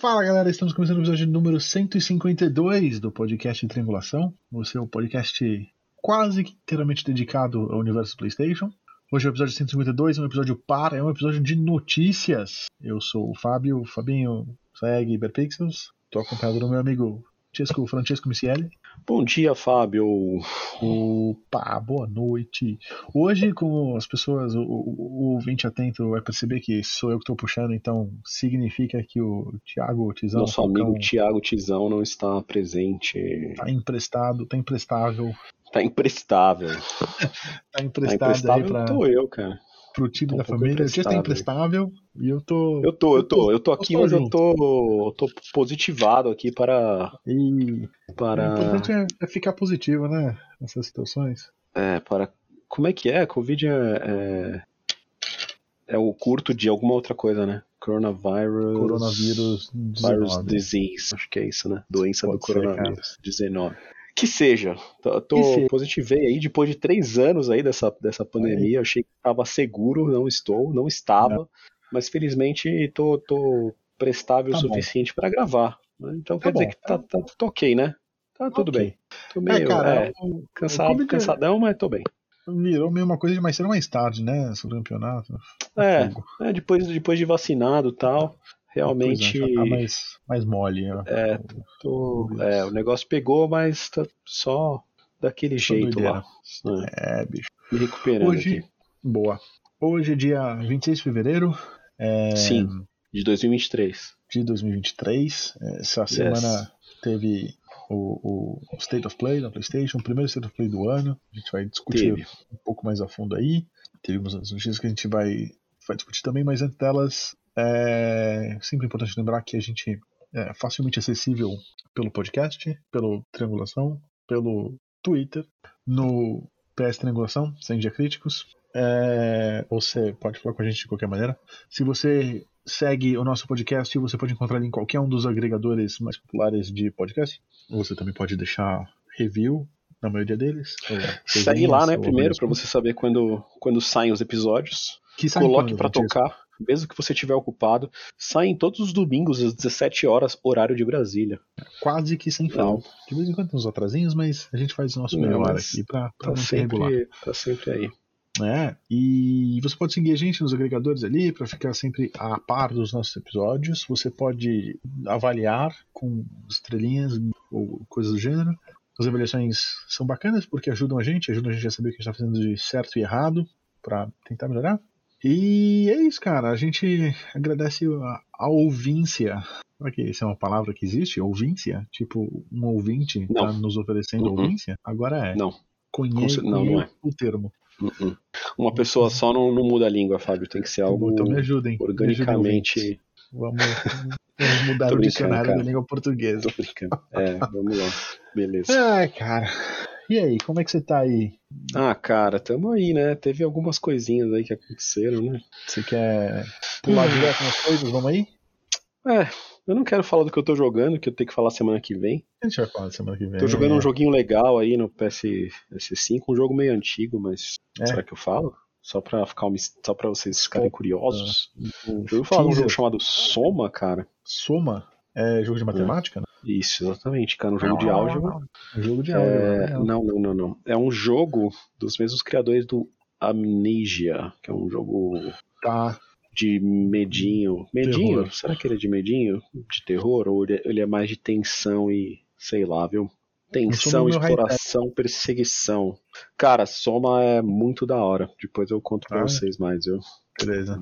Fala galera, estamos começando o episódio número 152 do podcast Triangulação, o seu podcast quase inteiramente dedicado ao universo PlayStation. Hoje é o episódio 152, é um episódio par, é um episódio de notícias. Eu sou o Fábio, Fabinho, segue Iberpixels, estou acompanhado do meu amigo Francesco, Francesco Micieli. Bom dia, Fábio. Opa, boa noite. Hoje, como as pessoas, o, o, o ouvinte atento vai perceber que sou eu que estou puxando, então significa que o Thiago Tizão. Nosso amigo Thiago Tizão não está presente. Está emprestado, está emprestável. Tá emprestável. tá emprestado tá emprestável aí pra, tô eu, cara. Pro time Tô um da família. Você está emprestável. emprestável e eu tô. Eu tô, eu tô, eu tô aqui, mas eu tô, eu tô positivado aqui para, E o para, importante é, é ficar positivo, né? Nessas situações. é, para, como é que é? Covid é, é, é o curto de alguma outra coisa, né? Coronavirus. Coronavírus Virus 19. disease, acho que é isso, né? Doença Pode do ser, coronavírus 19. Que seja, tô, tô Que seja. positivei aí depois de três anos aí dessa, dessa pandemia. Eu achei que estava seguro, não estou, não estava, mas felizmente tô, tô prestável Tá o suficiente para gravar. né? Então Tá quer dizer bom. que tá, tá, tô ok, né? Tá tudo Ok. bem. Tô meio É, cara, é, o- o cansado, Covid cansadão, mas tô bem. virou meio uma coisa de mais cedo mais tarde, né? Esse campeonato. É, é, depois, depois de vacinado e tal, realmente. É, tá mais, mais mole. né? É, Tô- é, o negócio pegou, mas tá só daquele jeito doideira. lá. É, bicho. Me recuperando Hoje, aqui. boa. Hoje é dia 26 de fevereiro é, Sim, de 2023. de 2023. Essa semana teve o, o State of Play da PlayStation, o primeiro State of Play do ano. A gente vai discutir Teve. um pouco mais a fundo aí. Teve algumas notícias que a gente vai, vai discutir também, mas antes delas, é sempre importante lembrar que a gente é facilmente acessível pelo podcast, pelo Triangulação, pelo Twitter, no PS Triangulação, sem dia críticos. É, você pode falar com a gente de qualquer maneira. Se você segue o nosso podcast, você pode encontrar ele em qualquer um dos agregadores mais populares de podcast. Você também pode deixar review na maioria deles. Segue lá, né, primeiro, pra avaliações. você saber quando, quando saem os episódios. Que Coloque Francesco? tocar, mesmo que você estiver ocupado. Saem todos os domingos às 17 horas, horário de Brasília. Quase que sem falta. De vez em quando tem uns atrasinhos, mas a gente faz o nosso melhor aqui pra, pra Tá manter regular. sempre, tá sempre aí. É, e você pode seguir a gente nos agregadores ali para ficar sempre a par dos nossos episódios. Você pode avaliar com estrelinhas ou coisas do gênero. As avaliações são bacanas porque ajudam a gente, ajudam a gente a saber o que a gente está fazendo de certo e errado para tentar melhorar. E é isso, cara. A gente agradece a, a ouvíncia. Será que isso é uma palavra que existe? Ouvíncia? Tipo, um ouvinte Não. tá nos oferecendo Uhum. ouvíncia? Agora é. Não, Conheço não, não é. o termo. uh-uh. uma pessoa só não, não muda a língua, Fábio. Tem que ser algo Então me ajudem. me ajudem, organicamente. Vamos, vamos mudar o dicionário da língua portuguesa. Tô brincando. É, vamos lá. Beleza. Ai, cara. E aí, como é que você tá aí? Ah, cara, tamo aí, né? Teve algumas coisinhas aí que aconteceram, né? Você quer pular direto nas coisas? Vamos aí? É, eu não quero falar do que eu tô jogando, que eu tenho que falar semana que vem. A gente vai falar semana que vem. Tô jogando um joguinho legal aí no PS5, um jogo meio antigo, mas É. será que eu falo? Só pra, ficar só pra vocês ficarem curiosos. Um Eu ouvi falar de um jogo chamado Soma, cara. Soma? É jogo de matemática? né? Isso, exatamente, cara, um jogo de álgebra. Um jogo de álgebra. É, legal. não, não, não, não. É um jogo dos mesmos criadores do Amnesia, que é um jogo Tá. de medinho. Medinho? Terror. Será que ele é de medinho? De terror? Ou ele é- é mais de tensão e. sei lá, viu? Tensão, exploração, perseguição. Cara, Soma é muito da hora. Depois eu conto pra Ah. vocês mais, viu? Beleza.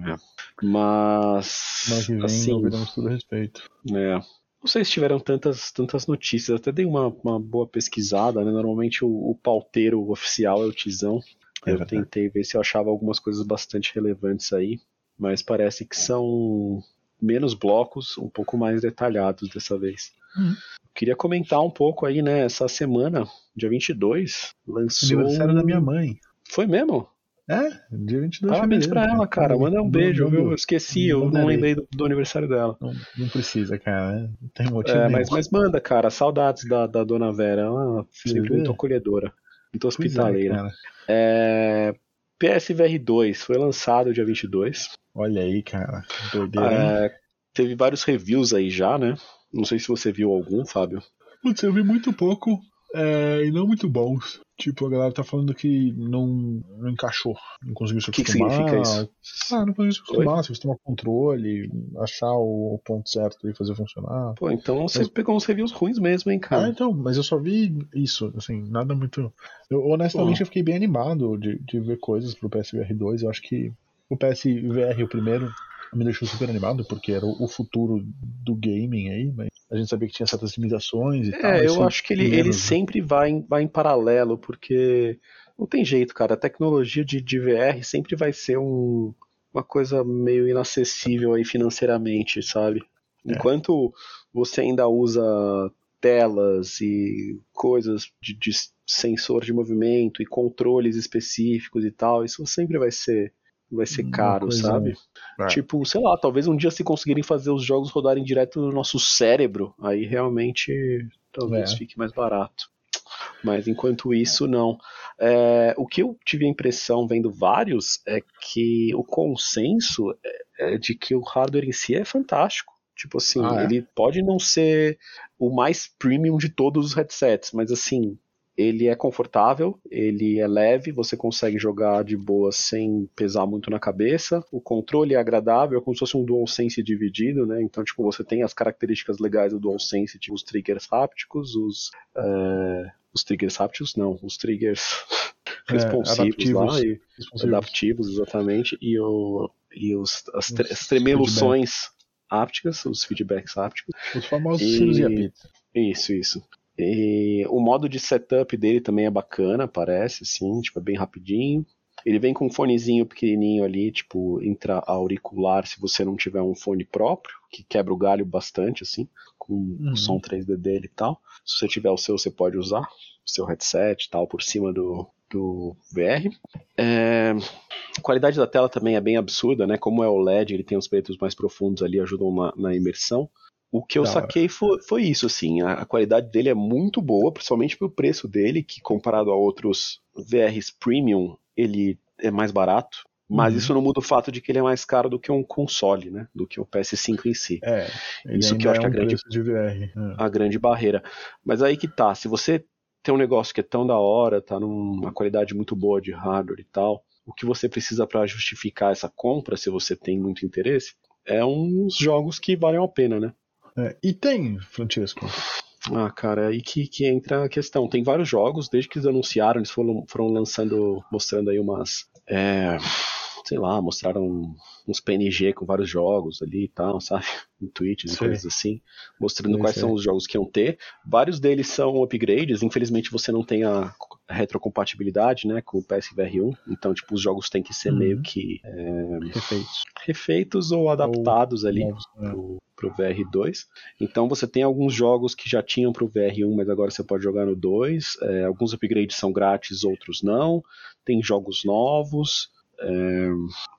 Mas. Semana que vem assim, tudo a respeito. é. Não sei se tiveram tantas, tantas notícias. Até dei uma, uma boa pesquisada, né? Normalmente o, o pauteiro oficial é o Tizão. É eu verdade. tentei ver se eu achava algumas coisas bastante relevantes aí. Mas parece que são menos blocos, um pouco mais detalhados dessa vez. Hum. Queria comentar um pouco aí, né? Essa semana, dia 22, lançou. Aniversário da minha mãe. Foi mesmo? É, dia 22 Parabéns de pra fevereiro, ela, cara. Manda um beijo, não- viu? Eu esqueci, não eu não lembrei do, do aniversário dela. Não, não precisa, cara. né? Não tem motivo É, mas, mas manda, cara. Saudades da, da dona Vera. Ela é sempre é. muito acolhedora, muito é, hospitaleira. cara. É, PSVR 2 foi lançado dia 22. Olha aí, cara. Doideira. É, teve vários reviews aí já, né? Não sei se você viu algum, Fábio. Putz, eu vi muito pouco é, e não muito bons. Tipo, a galera tá falando que não, não encaixou. Não conseguiu se O que acostumar. significa isso? Ah, não conseguiu se acostumar, se acostumar com o controle, achar o, o ponto certo e fazer funcionar. Pô, então você Mas- pegou uns reviews ruins mesmo, hein, Ah, cara? então, mas eu só vi isso, assim, nada muito. Eu, honestamente, Pô. eu fiquei bem animado de, de ver coisas pro PSVR 2. Eu acho que o PSVR, o primeiro, me deixou super animado, porque era o, futuro do gaming aí, mas a gente sabia que tinha certas limitações e tal. É, eu esse acho que ele, ele menos, né? sempre vai em, vai em paralelo, porque não tem jeito, cara. A tecnologia de, de VR sempre vai ser um- uma coisa meio inacessível aí financeiramente, sabe? É. Enquanto você ainda usa telas e coisas de, de sensor de movimento e controles específicos e tal, isso sempre vai ser vai ser caro, sabe? É. Tipo, sei lá, talvez um dia se conseguirem fazer os jogos rodarem direto no nosso cérebro, aí realmente talvez É. fique mais barato. Mas enquanto isso, não. É, o que eu tive a impressão vendo vários é que o consenso é, é de que o hardware em si é fantástico. Tipo assim, Ah, é? ele pode não ser o mais premium de todos os headsets, mas assim, ele é confortável, ele é leve, você consegue jogar de boa sem pesar muito na cabeça. O controle é agradável, é como se fosse um DualSense dividido, né? Então, tipo, você tem as características legais do DualSense, tipo os triggers hápticos, os, é, os triggers hápticos, não, os triggers É, responsivos adaptivos. lá, e Responsivos. adaptivos, exatamente, e, o, e os, as, tre- as tremeluções hápticas, os feedbacks hápticos. Os famosos E- e apito. Isso, isso. E o modo de setup dele também é bacana, parece, assim, tipo, é bem rapidinho. Ele vem com um fonezinho pequenininho ali, tipo, intra-auricular, se você não tiver um fone próprio, que quebra o galho bastante, assim, com Uhum. o som 3D dele e tal. Se você tiver o seu, você pode usar, o seu headset e tal, por cima do, do VR. É, A qualidade da tela também é bem absurda, né? Como é o LED, ele tem os pretos mais profundos ali, ajudam na, na imersão. O que eu Da hora. saquei foi, foi isso, assim, a, a qualidade dele é muito boa, principalmente pelo preço dele, que comparado a outros VRs premium, ele é mais barato. Mas Uhum. isso não muda o fato de que ele é mais caro do que um console, né? Do que o PS5 em si É, Isso que eu acho é que a um grande- é. a grande barreira. Mas aí que tá, se você tem um negócio que é tão da hora, tá numa qualidade muito boa de hardware e tal, o que você precisa para justificar essa compra, se você tem muito interesse, é uns jogos que valem a pena, né? É, E tem, Francesco. Ah, cara, é aí que, que entra a questão. Tem vários jogos, desde que eles anunciaram, eles foram, foram lançando, mostrando aí umas. é, sei lá, mostraram uns PNG com vários jogos ali e tal, sabe? Em tweets e coisas assim, mostrando Sei, quais sei. são os jogos que iam ter. Vários deles são upgrades, infelizmente você não tem a retrocompatibilidade, né, com o PSVR 1, então, tipo, os jogos têm que ser Uhum. meio que é, Refeitos. refeitos ou adaptados ali Novos, né? pro, pro VR2. Então você tem alguns jogos que já tinham pro VR1, mas agora você pode jogar no 2. É, alguns upgrades são grátis, outros não. Tem jogos novos. é,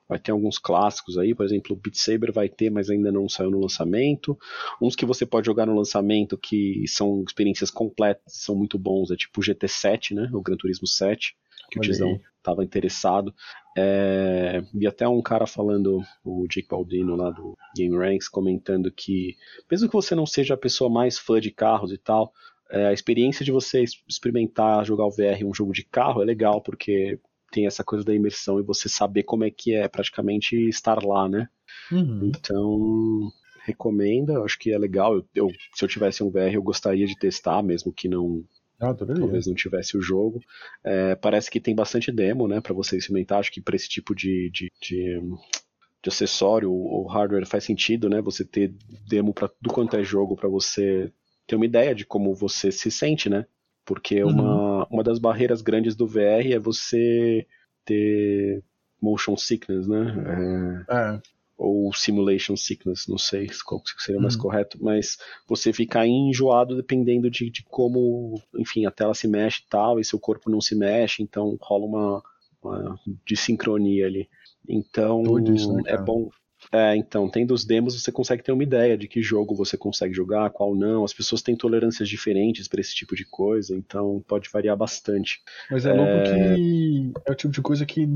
vai ter alguns clássicos aí, por exemplo, o Beat Saber vai ter, mas ainda não saiu no lançamento. Uns que você pode jogar no lançamento que são experiências completas, são muito bons, é tipo o GT7, né? O Gran Turismo 7, que o Olha Tizão aí. estava interessado. É, vi até um cara falando, o Jake Baldino lá do Game Ranks, comentando que, mesmo que você não seja a pessoa mais fã de carros e tal, é, a experiência de você experimentar jogar o VR um jogo de carro é legal, porque tem essa coisa da imersão e você saber como é que é praticamente estar lá, né? Uhum. Então, recomenda, acho que é legal. Eu, eu- se eu tivesse um VR, eu gostaria de testar, mesmo que não, Ah, talvez não tivesse o jogo. É, parece que tem bastante demo, né, para você experimentar. Acho que para esse tipo de, de, de, de acessório, o hardware faz sentido, né? Você ter demo para tudo quanto é jogo, para você ter uma ideia de como você se sente, né? Porque Uhum. uma, uma das barreiras grandes do VR é você ter motion sickness, né? É, É, ou simulation sickness, não sei qual seria mais Uhum. correto, mas você ficar enjoado dependendo de, de como, enfim, a tela se mexe e tal, e seu corpo não se mexe, então rola uma, uma desincronia ali. Então isso, né, é bom. É, então, tendo os demos, você consegue ter uma ideia de que jogo você consegue jogar, qual não. As pessoas têm tolerâncias diferentes para esse tipo de coisa, então pode variar bastante. Mas é louco que é o tipo de coisa que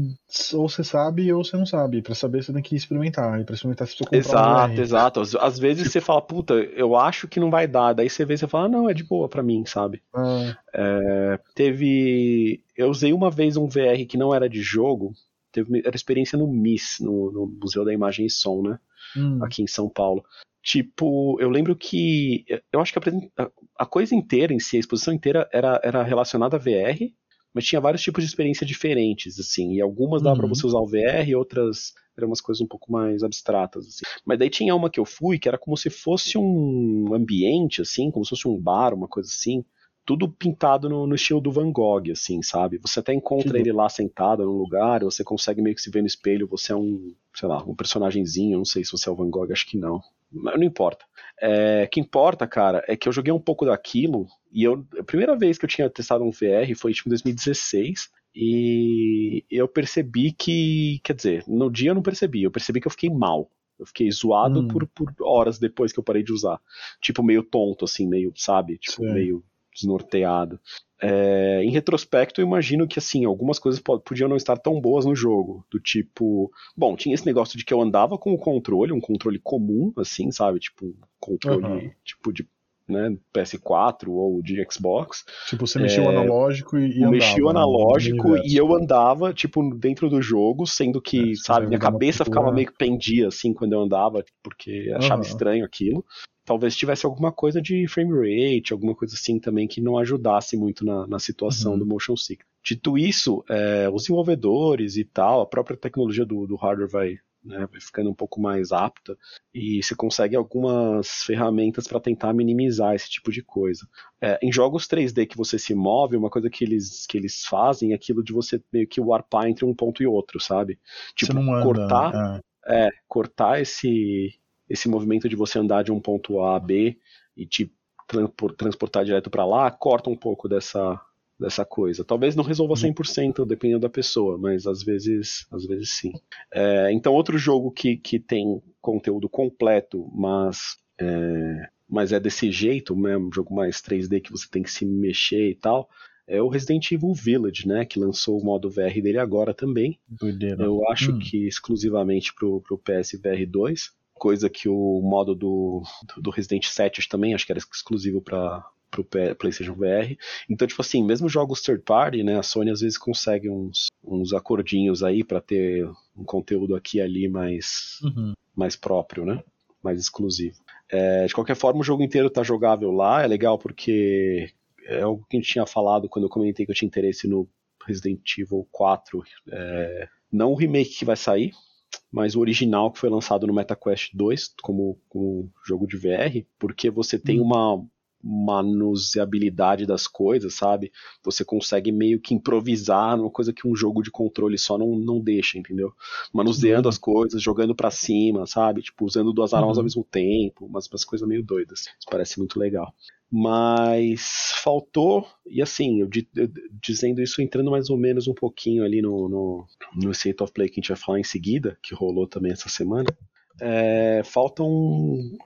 ou você sabe ou você não sabe. Pra saber, você tem que experimentar. E pra experimentar, você precisa comprar Exato, exato. Às, às vezes você fala, puta, eu acho que não vai dar. Daí você vê e você fala, não, é de boa pra mim, sabe? Ah, É, teve. Eu usei uma vez um VR que não era de jogo. Teve, era experiência no MIS, no, no Museu da Imagem e Som, né? hum, Aqui em São Paulo. Tipo, eu lembro que. Eu acho que a, a- coisa inteira em si, a exposição inteira era, era relacionada a VR, mas tinha vários tipos de experiência diferentes, assim. E algumas dava pra Uhum. você usar o VR outras eram umas coisas um pouco mais abstratas, assim. Mas daí tinha uma que eu fui que era como se fosse um ambiente, assim, como se fosse um bar, uma coisa assim. Tudo pintado no, no estilo do Van Gogh, assim, sabe? Você até encontra ele lá sentado num lugar, você consegue meio que se ver no espelho, você é um, sei lá, um personagemzinho, não sei se você é o Van Gogh, acho que não. Mas não importa. É, o que importa, cara, é que eu joguei um pouco daquilo, e eu, a primeira vez que eu tinha testado um VR foi tipo em 2016, e eu percebi que, quer dizer, no dia eu não percebi, eu percebi que eu fiquei mal. Eu fiquei zoado Hum. por, por horas depois que eu parei de usar. Tipo, meio tonto, assim, meio, sabe? Tipo, Sei. meio desnorteado. É, em retrospecto, eu imagino que assim, algumas coisas po- podiam não estar tão boas no jogo. Do tipo. Bom, tinha esse negócio de que eu andava com o controle, um controle comum, assim, sabe? Tipo, um controle Aham. tipo de né, PS4 ou de Xbox. tipo, você mexia o É, analógico e, e andava. mexi o né, analógico universo. e eu andava, tipo, dentro do jogo, sendo que, É, sabe, minha cabeça ficava meio que pendia, assim, quando eu andava, porque achava Aham. estranho aquilo. Talvez tivesse alguma coisa de frame rate, alguma coisa assim também que não ajudasse muito na, na situação Uhum. do motion sickness. Dito isso, é, os desenvolvedores e tal, a própria tecnologia do, do hardware vai, né, vai ficando um pouco mais apta e você consegue algumas ferramentas para tentar minimizar esse tipo de coisa. É, em jogos 3D que você se move, uma coisa que eles, que eles fazem é aquilo de você meio que warpar entre um ponto e outro, sabe? Tipo, anda. cortar, é. é, cortar esse, esse movimento de você andar de um ponto A a B e te transpor- transportar direto para lá, corta um pouco dessa, dessa coisa. Talvez não resolva 100%, dependendo da pessoa, mas às vezes, às vezes sim. É, então, outro jogo que, que tem conteúdo completo, mas é, mas é desse jeito, né, um jogo mais 3D que você tem que se mexer e tal, é o Resident Evil Village, né, que lançou o modo VR dele agora também. Doideira. Eu acho Hum. que exclusivamente pro, pro PSVR 2, coisa que o modo do, do Resident 7 acho também, acho que era exclusivo para pro PlayStation VR. Então, tipo assim, mesmo jogos third party, né, a Sony às vezes consegue uns, uns acordinhos aí para ter um conteúdo aqui e ali mais, Uhum. mais próprio, né? Mais exclusivo. É, de qualquer forma, o jogo inteiro tá jogável lá, é legal porque é algo que a gente tinha falado quando eu comentei que eu tinha interesse no Resident Evil 4. é, não o remake que vai sair, mas o original que foi lançado no MetaQuest 2 como, como jogo de VR, porque você tem Hum. uma manuseabilidade das coisas, sabe? Você consegue meio que improvisar numa coisa que um jogo de controle só não, não deixa, entendeu? Manuseando Uhum. as coisas, jogando pra cima, sabe? Tipo, usando duas armas Uhum. ao mesmo tempo, umas, umas coisas meio doidas. Isso parece muito legal. Mas faltou, e assim, eu, eu- dizendo isso, entrando mais ou menos um pouquinho ali no, no, no State of Play que a gente vai falar em seguida, que rolou também essa semana, é, faltam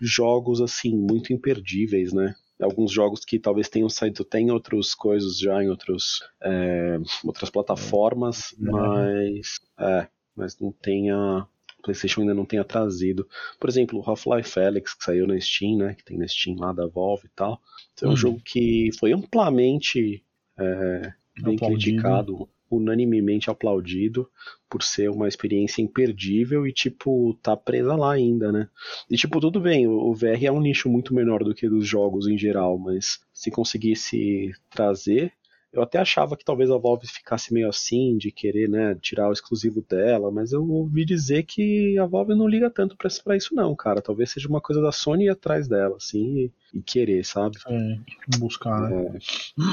jogos assim, muito imperdíveis, né? Alguns jogos que talvez tenham saído, tem outras coisas já em outros, é, outras plataformas, É. mas, é, mas não tenha. PlayStation ainda não tenha trazido. Por exemplo, o Half-Life Alyx, que saiu na Steam, né? Que tem na Steam lá da Valve e tal. É um Hum. jogo que foi amplamente é, bem Aplaudido. criticado, unanimemente aplaudido, por ser uma experiência imperdível e, tipo, tá presa lá ainda, né? E, tipo, tudo bem, o, VR é um nicho muito menor do que dos jogos em geral, mas se conseguisse trazer. Eu até achava que talvez a Valve ficasse meio assim, de querer, né, tirar o exclusivo dela, mas eu ouvi dizer que a Valve não liga tanto pra, pra isso não, cara. Talvez seja uma coisa da Sony ir atrás dela, assim, e, e querer, sabe? É, buscar, né?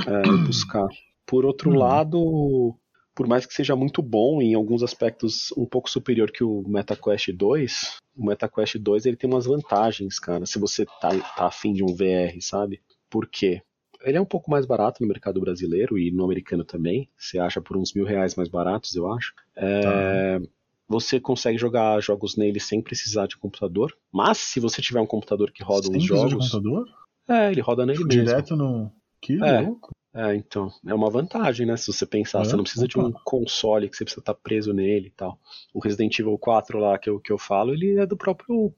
É, é, buscar. Por outro Hum. lado, por mais que seja muito bom em alguns aspectos um pouco superior que o MetaQuest 2, o MetaQuest 2 ele tem umas vantagens, cara, se você tá, tá afim de um VR, sabe? Por quê? Ele é um pouco mais barato no mercado brasileiro e no americano também. Você acha por uns mil reais mais baratos, eu acho. É, tá. Você consegue jogar jogos nele sem precisar de computador. Mas se você tiver um computador que roda sem uns jogos. De computador? É, ele roda nele Direto mesmo. Direto no. Que é. louco. É, então, é uma vantagem, né? Se você pensar, é, você não precisa opa. de um console que você precisa estar preso nele e tal. O Resident Evil 4 lá que eu, que eu falo, ele é do próprio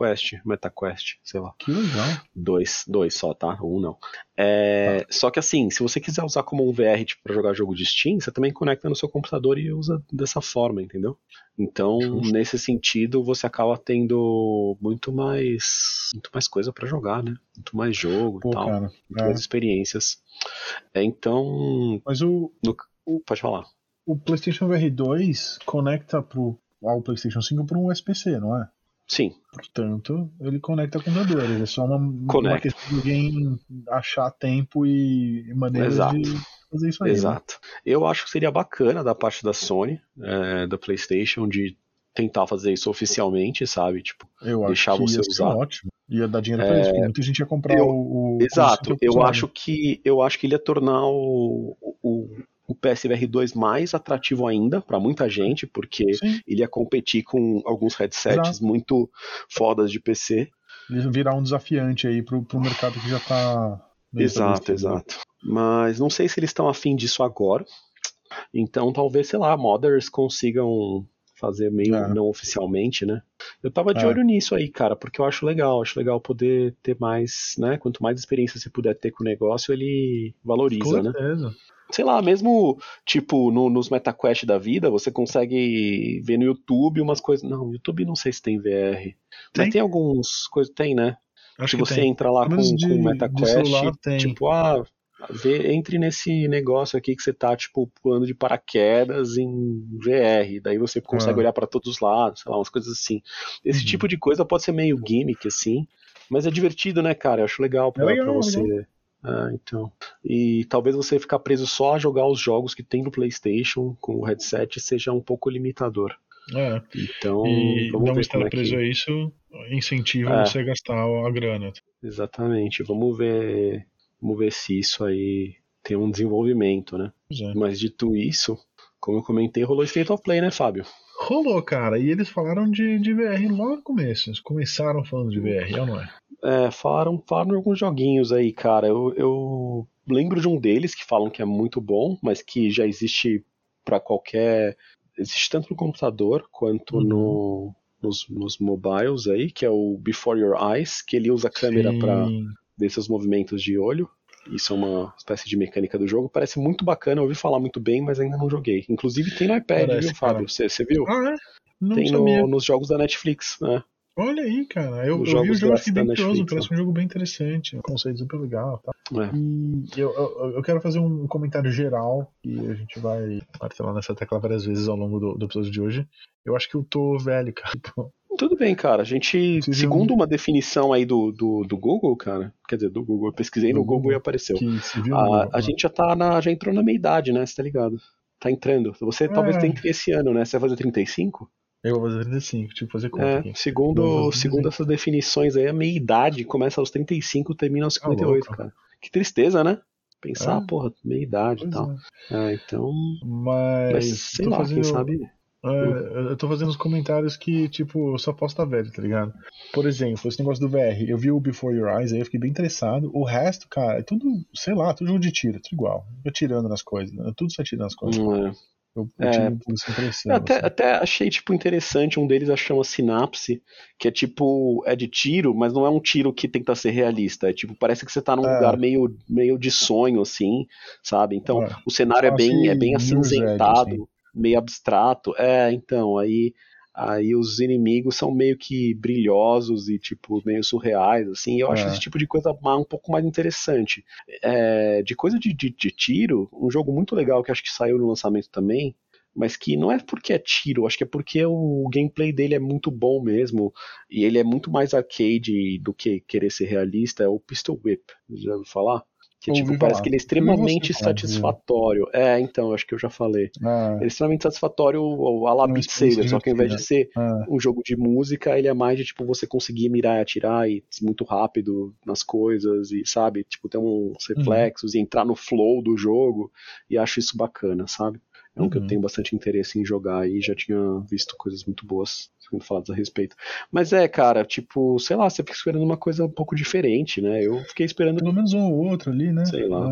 Quest, MetaQuest, sei lá. Que legal. Dois, dois só, tá? Um não. É, tá. Só que assim, se você quiser usar como um VR tipo, pra jogar jogo de Steam, você também conecta no seu computador e usa dessa forma, entendeu? Então, Justo. nesse sentido, você acaba tendo muito mais muito mais coisa para jogar, né? Muito mais jogo Pô, e tal. Cara, muito é. mais experiências. É, então. Mas o, no, o. Pode falar. O PlayStation VR 2 conecta pro, ao PlayStation 5 por um SPC, não é? Sim. Portanto, ele conecta com. Ele é só uma, uma questão de alguém achar tempo e maneiras Exato. de fazer isso aí. Exato. Né? Eu acho que seria bacana da parte da Sony, é, da PlayStation, de tentar fazer isso oficialmente, sabe? Tipo, eu deixar acho que você ia usar. ótimo. Ia dar dinheiro pra é... isso. Muita gente ia comprar eu, o, o. Exato. Eu acho que eu acho que ele ia tornar o, o, o PSVR 2 mais atrativo ainda para muita gente, porque Sim. ele ia competir com alguns headsets Exato. muito fodas de PC. Ele virar um desafiante aí pro, pro mercado que já tá. Exato, exato. Mas não sei se eles estão afim disso agora. Então talvez, sei lá, modders consigam fazer meio É. não oficialmente, né? Eu tava de É. olho nisso aí, cara, porque eu acho legal, acho legal poder ter mais, né? Quanto mais experiência você puder ter com o negócio, ele valoriza, Com né? Sei lá, mesmo, tipo, no- nos MetaQuest da vida, você consegue ver no YouTube umas coisas. Não, no YouTube não sei se tem VR. Tem. Mas tem alguns coisas. Tem, né? Acho se que você tem. entra lá com, de- com MetaQuest, celular tipo, ah, vê, entre nesse negócio aqui que você tá, tipo, pulando de paraquedas em VR. Daí você consegue Ah. olhar pra todos os lados, sei lá, umas coisas assim. Esse Uhum. tipo de coisa pode ser meio gimmick, assim. Mas é divertido, né, cara? Eu acho legal pra, É legal, pra é você. Ah, então. E talvez você ficar preso só a jogar os jogos que tem no PlayStation com o headset seja um pouco limitador. É. Então, E não estar é preso a isso incentiva É. você a gastar a grana. Exatamente. Vamos ver, vamos ver se isso aí tem um desenvolvimento, né? É. Mas dito isso, como eu comentei, rolou State of Play, né, Fábio? Rolou, cara. E eles falaram de, de VR logo no começo. Eles começaram falando de VR, é ou não é? É, falaram, falaram alguns joguinhos aí, cara. Eu, eu lembro de um deles que falam que é muito bom, mas que já existe pra qualquer. Existe tanto no computador quanto Uhum. no, nos, nos mobiles aí, que é o Before Your Eyes, que ele usa a câmera ver seus movimentos de olho. Isso é uma espécie de mecânica do jogo. Parece muito bacana, eu ouvi falar muito bem, mas ainda não joguei. Inclusive tem no iPad, Parece, viu, Fábio? Você viu? Ah, é? Não tem no- nos jogos da Netflix, né? Olha aí, cara. Eu, eu vi o jogo, fiquei bem curioso. Parece um jogo bem interessante. Um conceito super legal. Tá? É. E eu, eu, eu quero fazer um comentário geral. E a gente vai martelar nessa tecla várias vezes ao longo do, do episódio de hoje. Eu acho que eu tô velho, cara. Tipo, Tudo bem, cara. A gente, Vocês segundo uma definição aí do, do, do Google, cara, quer dizer, do Google, eu pesquisei Do no Google, Google, e apareceu. que se viu A, no- a gente já tá na, já entrou na meia idade, né? Você tá ligado? Tá entrando. Você talvez É. tenha esse ano, né? Você vai fazer 35? Eu vou fazer 35, tipo, fazer conta É, aqui. segundo, segundo essas definições aí, a meia idade começa aos 35 termina aos Tá 58, louco. cara. Que tristeza, né? Pensar, É. porra, meia idade e tal. é. É, então. Mas, Mas sei lá, fazendo, quem sabe. é, eu tô fazendo os comentários que, tipo, eu só posso estar velho, tá ligado? Por exemplo, esse negócio do VR, eu vi o Before Your Eyes, aí eu fiquei bem interessado. O resto, cara, é tudo, sei lá, tudo jogo de tiro, tudo igual. Atirando nas coisas, né? tudo se atirando nas coisas. Não é. Eu, eu É. tive essa impressão. Eu até, assim. até achei, tipo, interessante, um deles chama Sinapse, que é tipo, é de tiro, mas não é um tiro que tenta ser realista, é tipo, parece que você tá num É. lugar meio, meio de sonho, assim, sabe? Então, É. o cenário é bem, é bem Quase Mirror's Edge, acinzentado, assim. meio abstrato, é, então, aí, aí os inimigos são meio que brilhosos e, tipo, meio surreais, assim, eu acho É. esse tipo de coisa um pouco mais interessante. É, de coisa de, de, de tiro, um jogo muito legal que acho que saiu no lançamento também, mas que não é porque é tiro, acho que é porque o gameplay dele é muito bom mesmo, e ele é muito mais arcade do que querer ser realista, é o Pistol Whip, já ouviu falar? Que tipo, Ouvi parece falar. que ele é extremamente falar, satisfatório. É, então, acho que eu já falei. Ah, Ele é extremamente satisfatório a la Beat Saber, só que ao invés de ser ah, um jogo de música, ele é mais de tipo você conseguir mirar e atirar e muito rápido nas coisas e sabe, tipo ter uns Uhum. reflexos e entrar no flow do jogo e acho isso bacana, sabe? É um que eu Uhum. tenho bastante interesse em jogar e já tinha visto coisas muito boas sendo faladas a respeito. Mas é, cara, tipo, sei lá, você fica esperando uma coisa um pouco diferente, né? Eu fiquei esperando pelo menos um ou outro ali, né? Sei lá.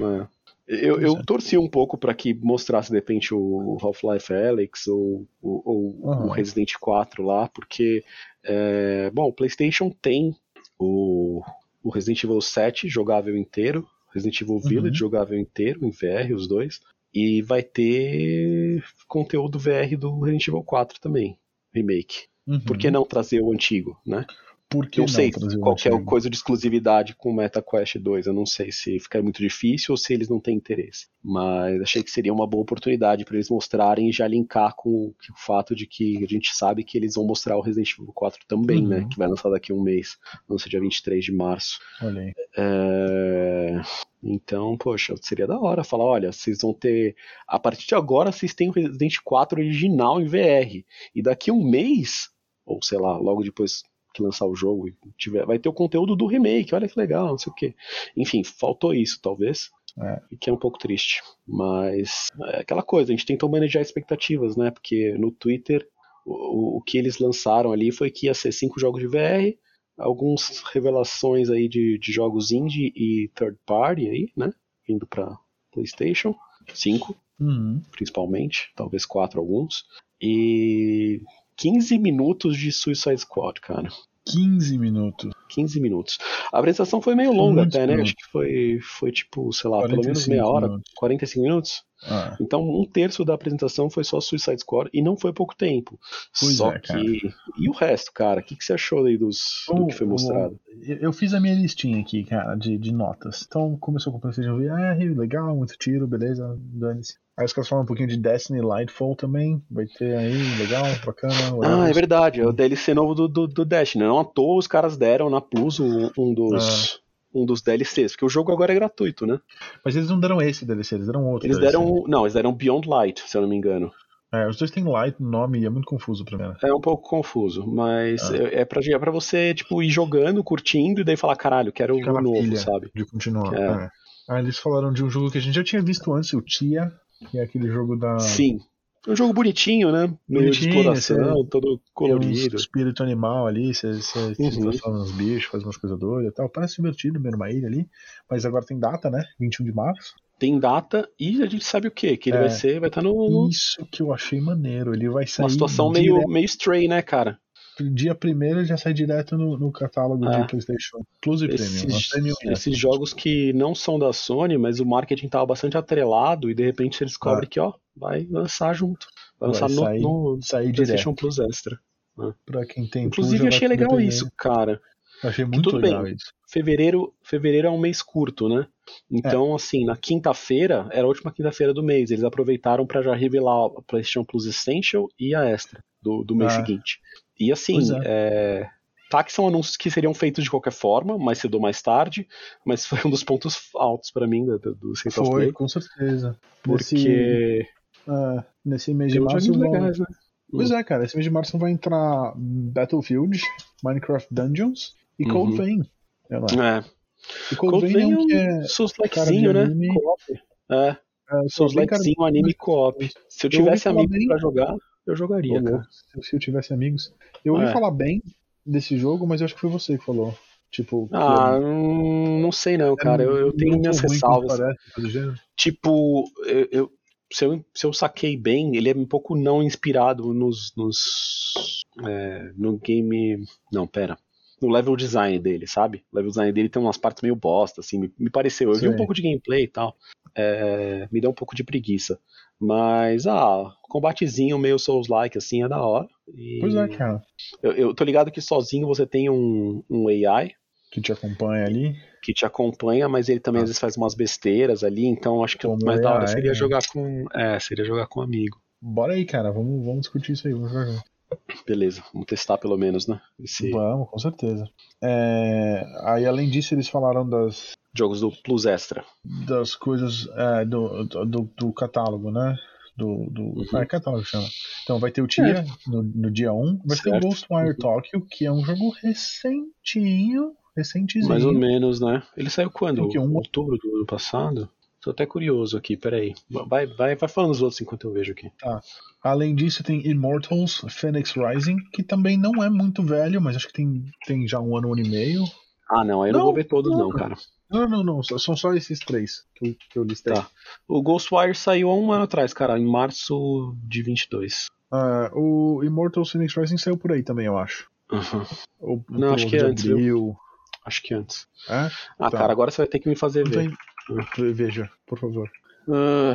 Ah, é. Eu, eu torci um pouco pra que mostrasse de repente o Half-Life Alyx ou, ou- ou Aham. o Resident 4 lá, porque, é, bom, o PlayStation tem o, o Resident Evil 7 jogável inteiro, Resident Evil Village jogável inteiro, em VR, os dois, e vai ter conteúdo VR do Resident Evil 4 também, remake. uhum. Por que não trazer o antigo, né? Por que não sei trazer o qual que é a antigo? coisa de exclusividade com o MetaQuest 2. Eu não sei se fica muito difícil ou se eles não têm interesse. Mas achei que seria uma boa oportunidade para eles mostrarem e já linkar com o, o fato de que a gente sabe que eles vão mostrar o Resident Evil 4 também, Uhum. né? Que vai lançar daqui a um mês. Lança dia 23 de março. Olha aí. É, Então, poxa, seria da hora falar, olha, vocês vão ter. A partir de agora, vocês têm o Resident 4 original em VR. E daqui a um mês, ou sei lá, logo depois que lançar o jogo, e tiver, vai ter o conteúdo do remake, olha que legal, não sei o quê. Enfim, faltou isso, talvez. É. Que é um pouco triste. Mas é aquela coisa, a gente tentou manejar expectativas, né? Porque no Twitter, o, o que eles lançaram ali foi que ia ser cinco jogos de VR, algumas revelações aí de, de jogos indie e third party aí, né? Vindo pra PlayStation 5, Uhum. principalmente, talvez 4 alguns. E 15 minutos de Suicide Squad, cara. 15 minutos. 15 minutos. A apresentação foi meio longa até, né? minutos. Acho que foi, foi tipo, sei lá, pelo menos 45 meia hora, minutos. 45 minutos. Ah, Então, um terço da apresentação foi só Suicide Squad e não foi pouco tempo. Pois só é, que. E o resto, cara? O que, que você achou aí dos, do O- que foi mostrado? Eu fiz a minha listinha aqui, cara, de, de notas. Então começou com o PlayStation VR, legal, muito tiro, beleza, dane-se. Aí os caras falam um pouquinho de Destiny Lightfall também, vai ter aí, legal, bacana. Ah, é verdade, é o DLC novo do, do, do Destiny. Não à toa os caras deram na Plus um, um Ah. dos. Um dos DLCs, porque o jogo agora é gratuito, né? Mas eles não deram esse DLC, eles deram outro. Eles DLC. deram. Não, eles deram Beyond Light, se eu não me engano. É, os dois têm Light no nome e é muito confuso pra mim. né? É um pouco confuso, mas Ah. é, é, pra, é pra você, tipo, ir jogando, curtindo, e daí falar, caralho, quero Fica na novo, sabe? de continuar. É. é. Ah, eles falaram de um jogo que a gente já tinha visto antes, o Tia, que é aquele jogo da. Sim. É um jogo bonitinho, né? Meio de Bonitinho, exploração, todo Tem um colorido. espírito animal ali, você você Uhum. transforma nos bichos, faz umas coisas doidas e tal. Parece divertido, meio numa ilha ali. Mas agora tem data, né? 21 de março. Tem data e a gente sabe o quê? Que ele É. vai ser, vai estar no, no- Isso que eu achei maneiro. Ele vai sair. uma situação meio, meio stray, né, cara? Dia primeiro já sai direto no, no catálogo É. de PlayStation Plus e Premium. Esses, Premium é. esses jogos que não são da Sony, mas o marketing tava bastante atrelado e de repente você descobre que, ó, vai lançar junto. Vai Vai lançar no, sair- no Sair PlayStation direto. Plus Extra. Pra quem tem Inclusive, eu achei legal isso, cara. Eu achei muito tudo legal bem. isso. Fevereiro, fevereiro é um mês curto, né? Então, assim, na quinta-feira, era a última quinta-feira do mês. Eles aproveitaram para já revelar a PlayStation Plus Essential e a Extra do, do mês Ah. seguinte. E assim, Pois é, tá que são anúncios que seriam feitos de qualquer forma, mais cedo ou mais tarde, mas foi um dos pontos altos para mim do, do, State Foi, Play, com certeza. Nesse, porque ah, nesse mês de março. legais, né? Pois é, cara. Esse mês de março vai entrar Battlefield, Minecraft Dungeons e Uhum. Code Vein. Lá. É, E Code, Cold Vein é um que é. seus cara likezinho, de né? anime. Co-op. É, é seus bem cara- likezinho anime co-op. Se eu tivesse falar amigos bem. pra jogar, eu jogaria, cara. se- eu tivesse amigos. Eu ouvi É. falar bem desse jogo, mas eu acho que foi você que falou. Tipo, Ah, é- não sei não, é cara. Eu, eu tenho minhas ressalvas. parece, gênero. Tipo, eu, eu- se, eu, se eu saquei bem, ele é um pouco não inspirado nos. nos é, no game. Não, pera. No level design dele, sabe? O level design dele tem umas partes meio bosta, assim, me, me pareceu. Eu vi um pouco de gameplay e tal. é, me deu um pouco de preguiça. Mas, ah, combatezinho meio Souls-like, assim, é da hora. E Pois é, cara. eu, eu tô ligado que sozinho você tem um, um AI Que te acompanha ali. que te acompanha, mas ele também às vezes faz umas besteiras ali, então acho que o Como mais da hora AI, seria né? jogar com. É, seria jogar com um amigo. Bora aí, cara. Vamos, vamos discutir isso aí. Vamos jogar. Beleza, vamos testar pelo menos, né? Esse... Vamos, com certeza. É, Aí, além disso, eles falaram das, Jogos do Plus Extra. Das coisas é, do, do, do, catálogo, né? Do, do uhum. é, catálogo chama. Então vai ter o TIA é. no, no, dia 1, vai certo. ter o Ghostwire uhum. Tokyo, que é um jogo recentinho, recentezinho. Mais ou menos, né? Ele saiu quando? Um... Outubro do ano passado? Tô até curioso aqui, peraí. Vai, vai, vai falando os outros enquanto eu vejo aqui. Tá. Além disso, tem Immortals Phoenix Rising, que também não é muito velho, mas acho que tem, tem já um ano, um ano e meio. Ah, não, aí eu não, não vou ver todos, não, não, cara. Não, não, não. São só esses três que eu, que eu listei. Tá. O Ghostwire saiu há um ano atrás, cara, em março de 22. Uh, o Immortals Phoenix Rising saiu por aí também, eu acho. Uhum. O, não, acho que é antes, viu? Acho que antes. É? Ah, tá. cara, agora você vai ter que me fazer ver. Veja, por favor. Uh...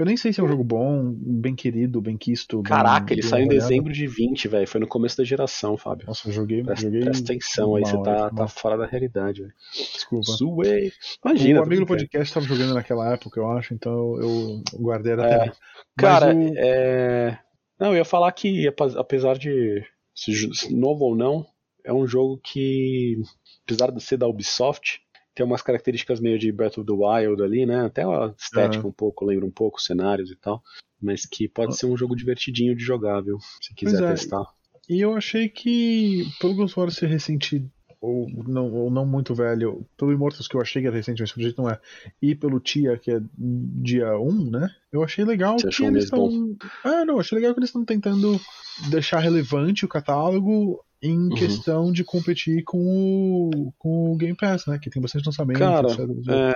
Eu nem sei se é um jogo bom, bem querido, bem quisto. Caraca, bem, ele saiu em dezembro de 20, velho. Foi no começo da geração, Fábio. Nossa, eu joguei. Presta, joguei presta atenção aí, você tá, tá fora da realidade, velho. Desculpa. Suei. Imagina. O amigo do podcast tava jogando naquela época, eu acho, então eu guardei até. É. Cara, o... é. Não, eu ia falar que, apesar de. Novo ou não, é um jogo que, apesar de ser da Ubisoft, tem umas características meio de Breath of the Wild ali, né? Até a estética uhum. um pouco, lembra um pouco, cenários e tal. Mas que pode ser um jogo divertidinho de jogável, se quiser é. testar. E eu achei que, pelo Ghostwire ser recente, ou não, ou não muito velho, pelo Immortals que eu achei que era recente, mas jeito não é, e pelo Tia, que é dia 1, né? Eu achei legal Você que eles estão. Ah, não, achei legal que eles estão tentando deixar relevante o catálogo em uhum. questão de competir com o, com o Game Pass, né? Que tem bastante lançamento. Cara, é,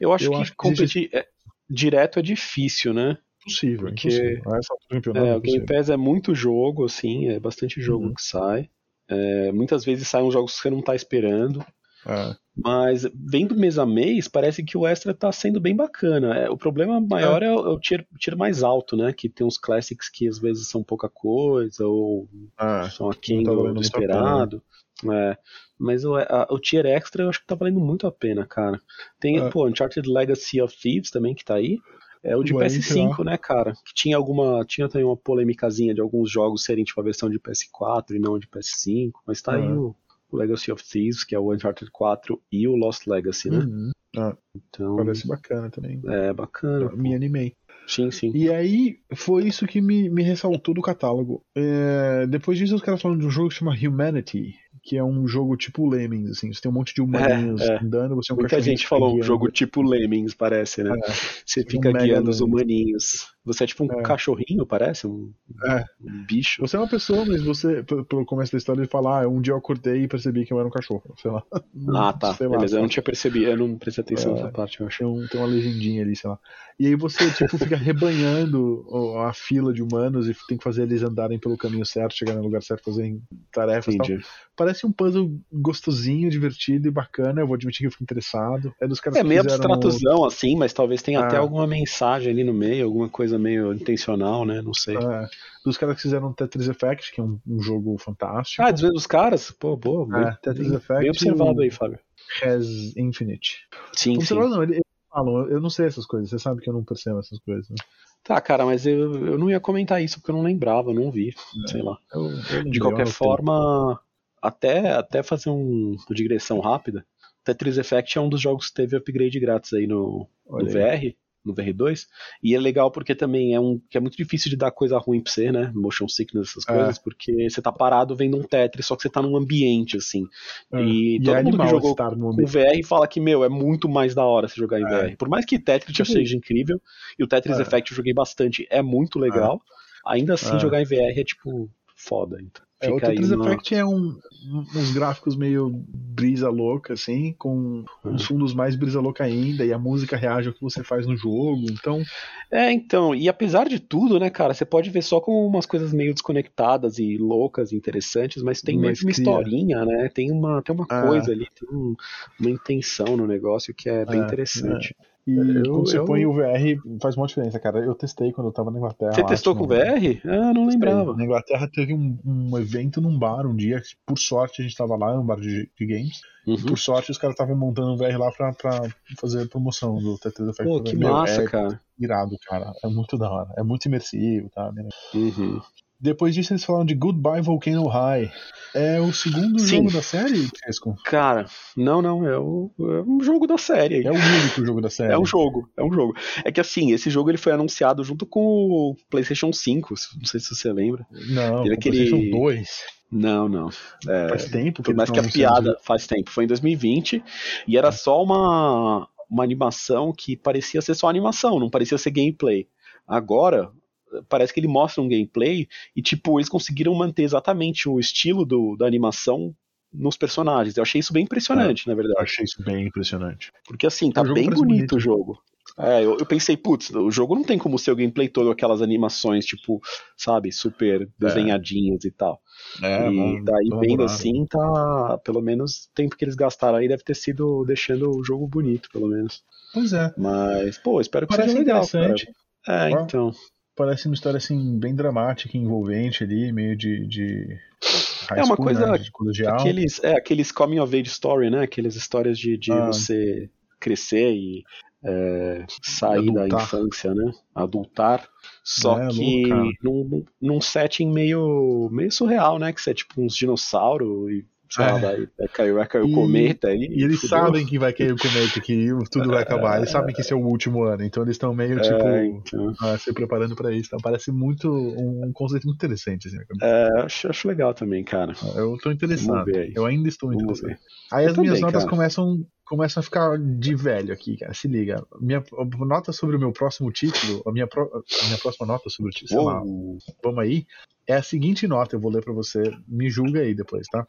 eu acho eu que acho competir que... é, direto é difícil, né? Possível, porque impossível. É, é, o Game Pass é muito jogo, assim, é bastante jogo uhum. que sai. É, muitas vezes saem jogos que você não está esperando. É. Mas vendo mês a mês, parece que o extra tá sendo bem bacana. É, o problema maior é, é o, tier, tier, mais alto, né? Que tem uns classics que às vezes são pouca coisa, ou ah, são aquém tá do, do esperado. É, mas o, a, o tier extra eu acho que tá valendo muito a pena, cara. Tem, é. pô, Uncharted Legacy of Thieves também que tá aí. É o de PS5, né, cara? Que tinha alguma. Tinha também uma polêmicazinha de alguns jogos serem tipo a versão de PS4 e não de PS5, mas tá aí o, o Legacy of Thieves, que é o Uncharted 4, e o Lost Legacy, né? Uhum. Ah, então, parece bacana também. É, bacana. Eu me animei. Sim, sim. E aí, foi isso que me, me ressaltou do catálogo. É, depois disso, os caras falam de um jogo que chama Humanity, que é um jogo tipo Lemmings, assim. Você tem um monte de humaninhos é, é. andando, você é um Muita gente falou um jogo tipo Lemmings, parece, né? É. Você fica um guiando os humaninhos. Você é tipo um é. cachorrinho, parece? Um, é. um, bicho. Você é uma pessoa, mas você, pelo começo da história, ele fala, ah, um dia eu acordei e percebi que eu era um cachorro, sei lá. Ah, tá. Sei Beleza, lá, eu não tinha percebido, eu não prestei atenção nessa parte, eu acho. Tem, um, tem uma legendinha ali, sei lá. E aí você, tipo, fica rebanhando a fila de humanos e tem que fazer eles andarem pelo caminho certo, chegar no lugar certo, fazerem tarefas e tal. Parece um puzzle gostosinho, divertido e bacana. Eu vou admitir que eu fico interessado. É dos caras É meio abstratuzão, assim, mas talvez tenha ah. até alguma mensagem ali no meio, alguma coisa meio intencional, né? Não sei. É. Dos caras que fizeram Tetris Effect, que é um, um jogo fantástico. Ah, dos caras? Pô, boa. É, bem, Tetris bem, Effect. Bem observado aí, Fábio. Res Infinite. Sim, observado sim. não, eles falam, eu não sei essas coisas, você sabe que eu não percebo essas coisas. Né? Tá, cara, mas eu, eu não ia comentar isso porque eu não lembrava, eu não vi, é, sei lá. Eu, eu de qualquer forma, até, até fazer um digressão rápida, Tetris Effect é um dos jogos que teve upgrade grátis aí no, no VR no VR2. E é legal porque também é um que é muito difícil de dar coisa ruim pra você, né? Motion sickness, essas é. coisas, porque você tá parado vendo um Tetris, só que você tá num ambiente, assim. É. E, e, todo é mundo que jogou com VR fala que, meu, é muito mais da hora você jogar em VR. É. Por mais que Tetris já tipo seja incrível, e o Tetris é. Effect eu joguei bastante, é muito legal. Ainda assim, jogar em VR é tipo foda. Então. É, o Tetris Effect é um, uns gráficos meio brisa louca, assim, com uhum. uns fundos mais brisa louca ainda, e a música reage ao que você faz no jogo, então... É, então, e apesar de tudo, né, cara, você pode ver só com umas coisas meio desconectadas e loucas e interessantes, mas tem mas uma historinha, né, tem uma, tem uma ah. coisa ali, tem um, uma intenção no negócio que é bem é, interessante. É. E eu, quando você eu... põe o VR, faz uma diferença, cara. Eu testei quando eu tava na Inglaterra. Você lá, testou com VR? Ah, não lembrava. Na Inglaterra teve um, um, evento num bar um dia, que, por sorte a gente tava lá, um bar de, de games. Uhum. E por sorte os caras estavam montando um VR lá pra, pra fazer a promoção do Tetris Effect. Pô, que Meu, massa, é cara. Irado, cara. É muito da hora. É muito imersivo, tá? Uhum. Depois disso eles falaram de Goodbye Volcano High. É o segundo Sim. jogo da série, Tesco? Cara, não, não, é, o- é um jogo da série. É o único jogo da série. É um jogo, é um jogo. É que assim, esse jogo ele foi anunciado junto com o PlayStation 5, não sei se você lembra. Não, Teve aquele- PlayStation 2. Não, não. É, Faz tempo que Por mais que a piada faz tempo. Foi em 2020 e era só uma, uma animação que parecia ser só animação, não parecia ser gameplay. Agora, parece que ele mostra um gameplay e, tipo, eles conseguiram manter exatamente o estilo do, da animação nos personagens. Eu achei isso bem impressionante, na Eu verdade. achei isso bem impressionante. Porque, assim, tá O jogo bem bonito bonito. o jogo. É, eu, eu pensei, putz, o jogo não tem como ser o gameplay todo aquelas animações, tipo, sabe, super desenhadinhas e tal. É, e mano, daí vendo assim, tá. Pelo menos o tempo que eles gastaram aí deve ter sido deixando o jogo bonito, pelo menos. Pois é. Mas, pô, espero que Parece seja legal. Cara. interessante. É, Ó, então. Parece uma história assim, bem dramática, envolvente ali, meio de. de high É uma school, coisa- né, de colegial. Aqueles, é, aqueles coming of age story, né? Aquelas histórias de, de Ah. você crescer e é, sair da Adultar. infância, né? Adultar. Só É, que louco, num, num setting meio, meio surreal, né? Que você é tipo uns dinossauros e sei lá, É. vai, cair, vai cair o cometa e, E eles fudeu. sabem que vai cair o cometa, que tudo vai acabar. Eles sabem que esse é o último ano, então eles estão meio, tipo, É, então. ah, se preparando pra isso. Então parece muito um, um conceito muito interessante. Assim, É, acho, acho legal também, cara. Eu tô interessado. Aí. Eu ainda estou Vamos interessado. ver. Aí Eu as minhas também, notas cara. começam, começam a ficar de velho aqui, cara. Se liga. Minha nota sobre o meu próximo título, a minha, pro- a minha próxima nota sobre o título, sei lá, vamos aí, é a seguinte nota, eu vou ler pra você. Me julga aí depois, tá?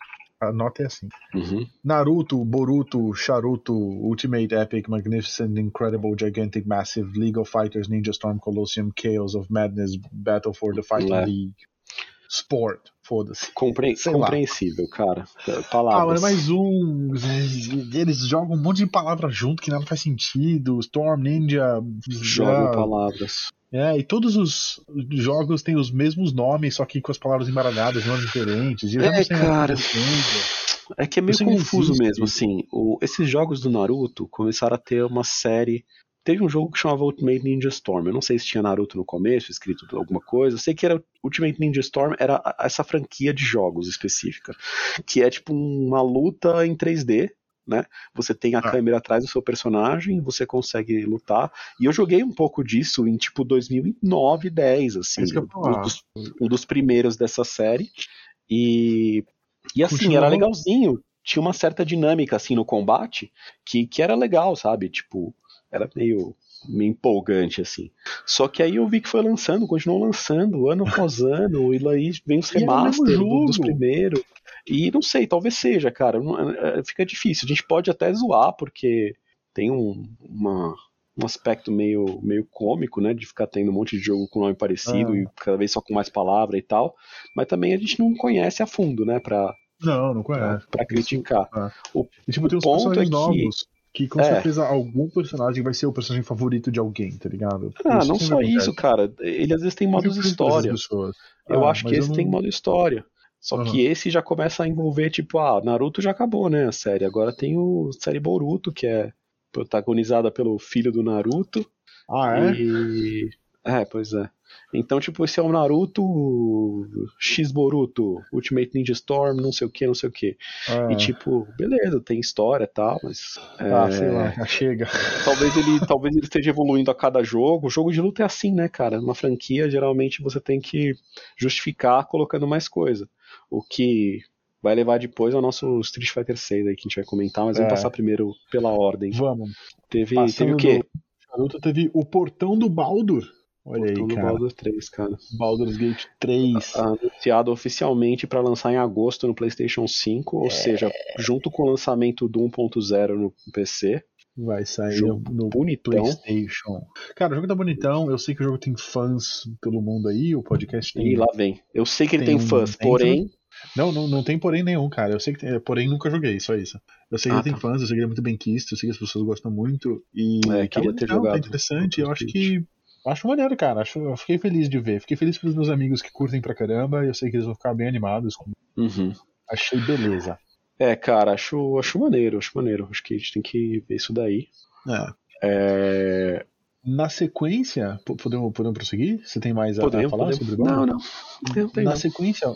A nota é assim. Uhum. Naruto, Boruto, Sharuto, Ultimate Epic, Magnificent, Incredible, Gigantic, Massive, League of Fighters, Ninja Storm, Colosseum, Chaos of Madness, Battle for the Fighting É. League, Sport, foda-se. Compre- Sei lá. compreensível, cara. Ah, Palavras. mas mais um. Eles jogam um monte de palavras junto que nada faz sentido. Storm, Ninja. Jogam ah, palavras. É, e todos os jogos têm os mesmos nomes, só que com as palavras embaralhadas, nomes diferentes. E É, cara. É que é meio Isso não confuso existe. mesmo, assim. O- esses jogos do Naruto começaram a ter uma série. Teve um jogo que chamava Ultimate Ninja Storm. Eu não sei se tinha Naruto no começo, escrito alguma coisa. Eu sei que era Ultimate Ninja Storm era essa franquia de jogos específica, que é tipo uma luta em 3D, né? Você tem a Ah. câmera atrás do seu personagem, você consegue lutar. E eu joguei um pouco disso em tipo 2009, 10, assim, É um dos, um dos primeiros dessa série. E e assim, Continuou? era legalzinho. Tinha uma certa dinâmica assim no combate que, que era legal, sabe? Tipo, era meio, meio empolgante, assim. Só que aí eu vi que foi lançando, continuou lançando, ano após ano, e aí vem os E era o mesmo remaster do- dos primeiros. E não sei, talvez seja, cara. não- é, Fica difícil. A gente pode até zoar, porque tem um, uma- um aspecto meio, meio cômico, né? De ficar tendo um monte de jogo com nome parecido Ah. e cada vez só com mais palavra e tal. Mas também a gente não conhece a fundo, né? Pra, Não, não pra, conhece. pra criticar. E tipo, tem uns ponto é que- novos que com É. certeza algum personagem vai ser o personagem favorito de alguém, tá ligado? Ah, não só acontece. isso, cara. Ele às vezes tem essas história. Eu Ah, acho que esse não- tem modo história. Só Aham. que esse já começa a envolver, tipo, ah, Naruto já acabou, né, a série. Agora tem o série Boruto, que é protagonizada pelo filho do Naruto. Ah, é? E. É, pois é. Então, tipo, esse é o Naruto X Boruto, Ultimate Ninja Storm, não sei o que, não sei o que. Ah, E tipo, beleza, tem história e tal, mas. ah, é, sei lá, chega. Talvez ele, talvez ele esteja evoluindo a cada jogo. O jogo de luta é assim, né, cara? Numa franquia, geralmente você tem que justificar colocando mais coisa. O que vai levar depois ao nosso Street Fighter 6 aí que a gente vai comentar, mas É. vamos passar primeiro pela ordem. Vamos. Teve, Passando teve o quê? do Naruto teve o Portão do Baldur. Olha aí, cara. Baldur 3, cara. Baldur's Gate 3. Anunciado oficialmente para lançar em agosto no PlayStation 5, É. ou seja, junto com o lançamento do 1.0 no PC. Vai sair Jogo no bonitão. PlayStation. Cara, o jogo tá bonitão. Eu sei que o jogo tem fãs pelo mundo aí. O podcast tem. E lá vem. Eu sei que ele Tem tem, fãs, porém. Não, não, não tem porém nenhum, cara. Eu sei que tem. Porém, nunca joguei, só isso. Eu sei que Ah, ele tem tá. fãs, eu sei que ele é muito bem quisto, eu sei que as pessoas gostam muito. E É, tá queria ter bonitão, jogado Tá interessante. Eu acho que. Acho maneiro, cara. Acho, eu fiquei feliz de ver. Fiquei feliz pelos meus amigos que curtem pra caramba. Eu sei que eles vão ficar bem animados. com- Uhum. Achei beleza. É, cara, acho, acho maneiro, acho maneiro. Acho que a gente tem que ver isso daí. É. É, Na sequência, po- podemos, podemos prosseguir? Você tem mais a, a Podemos, falar podemos. sobre o Não, não. Não tem Na não. sequência,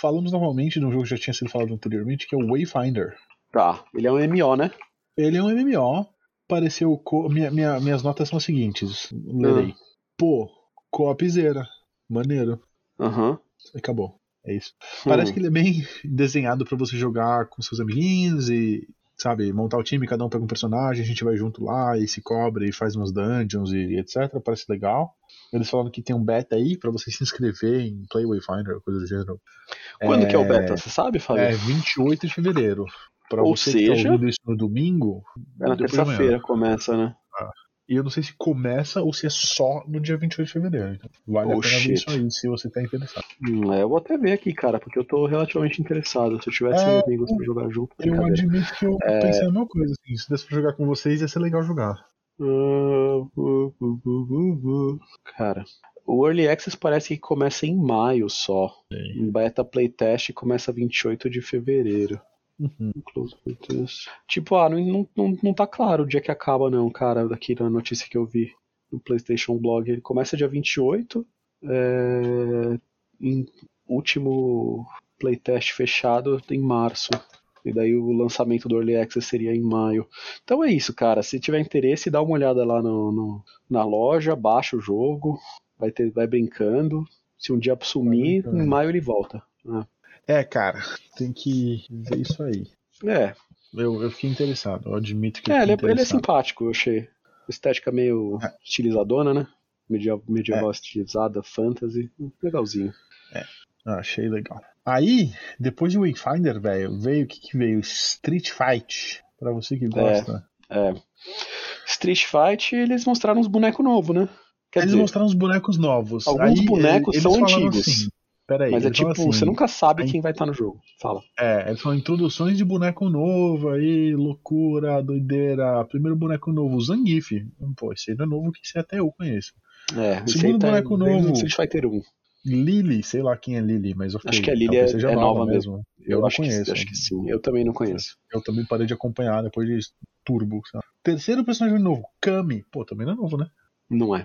falamos novamente de um jogo que já tinha sido falado anteriormente, que é o Wayfinder. Tá, ele é um MO, né? Ele é um MMO, pareceu. Co... Minha, minha- minhas notas são as seguintes: lerei. Ah. Pô, coopzera. Maneiro. Aham. Acabou. É isso. Hum. Parece que ele é bem desenhado pra você jogar com seus amiguinhos e, sabe, montar o time, cada um pega um personagem, a gente vai junto lá e se cobre e faz umas dungeons e etc. Parece legal. Eles falaram que tem um beta aí pra você se inscrever em Play Wayfinder, coisa do gênero. Quando que é o beta? Você sabe, Fábio? É 28 de fevereiro. Pra Ou você que tá seja- ouvindo isso no domingo, É na terça-feira começa, né? E eu não sei se começa ou se é só no dia 28 de fevereiro. Então vale Oh, a pena ver shit. isso aí, se você tá interessado. Hum, é, eu vou até ver aqui, cara, porque eu tô relativamente interessado. Se eu tivesse É, amigos pra jogar junto, Eu admito que eu É. pensei a mesma coisa. Assim, se desse pra jogar com vocês, ia ser legal jogar. Cara, o Early Access parece que começa em maio só. O beta playtest começa 28 de fevereiro. Uhum. Tipo, ah, não, não, não, tá claro o dia que acaba, não, cara, daqui na notícia que eu vi no PlayStation Blog. Ele começa dia 28. É... Em último playtest fechado em março. E daí o lançamento do Early Access seria em maio. Então é isso, cara. Se tiver interesse, dá uma olhada lá no, no- na loja, baixa o jogo, vai, ter, vai brincando. Se um dia sumir, em maio ele volta. Ah. É, cara, tem que ver isso aí. É, Eu, eu fiquei interessado, eu admito que eu É, ele é, ele é simpático, eu achei. Estética meio É. estilizadona, né? Medieval, medieval estilizada, fantasy. Legalzinho. Ah, achei legal. Aí, depois de Wayfinder, velho, veio o que, que veio? Street Fight. Pra você que gosta. É. Street Fight, eles mostraram uns bonecos novos, né? Quer Eles dizer, mostraram uns bonecos novos. Alguns Aí, bonecos são antigos. Assim, peraí, mas é eles tipo, assim, você nunca sabe quem vai estar no jogo. Fala. É, falam introduções de boneco novo aí, loucura, doideira. Primeiro boneco novo, Zangief. Pô, esse não é novo que esse até eu conheço. É, Segundo tá boneco novo. Street Fighter 1. Lily, sei lá quem é Lily, mas ok. Acho que a Lily é- é nova Eu, Eu, não acho, conheço. que, acho que sim. Eu também não conheço. Eu também parei de acompanhar depois de Turbo. lá. Terceiro personagem novo, Kami. Pô, também não é novo, né? Não é.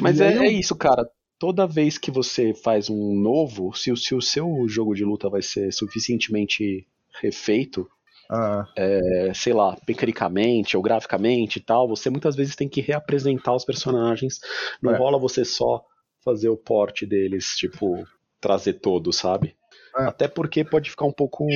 Mas é, aí eu- é isso, cara. Toda vez que você faz um novo, se, o- se o seu jogo de luta vai ser suficientemente refeito, Ah, é, sei lá, mecanicamente ou graficamente e tal, você muitas vezes tem que reapresentar os personagens. Não É. rola você só fazer o porte deles, tipo, trazer todos, sabe? É. Até porque pode ficar um pouco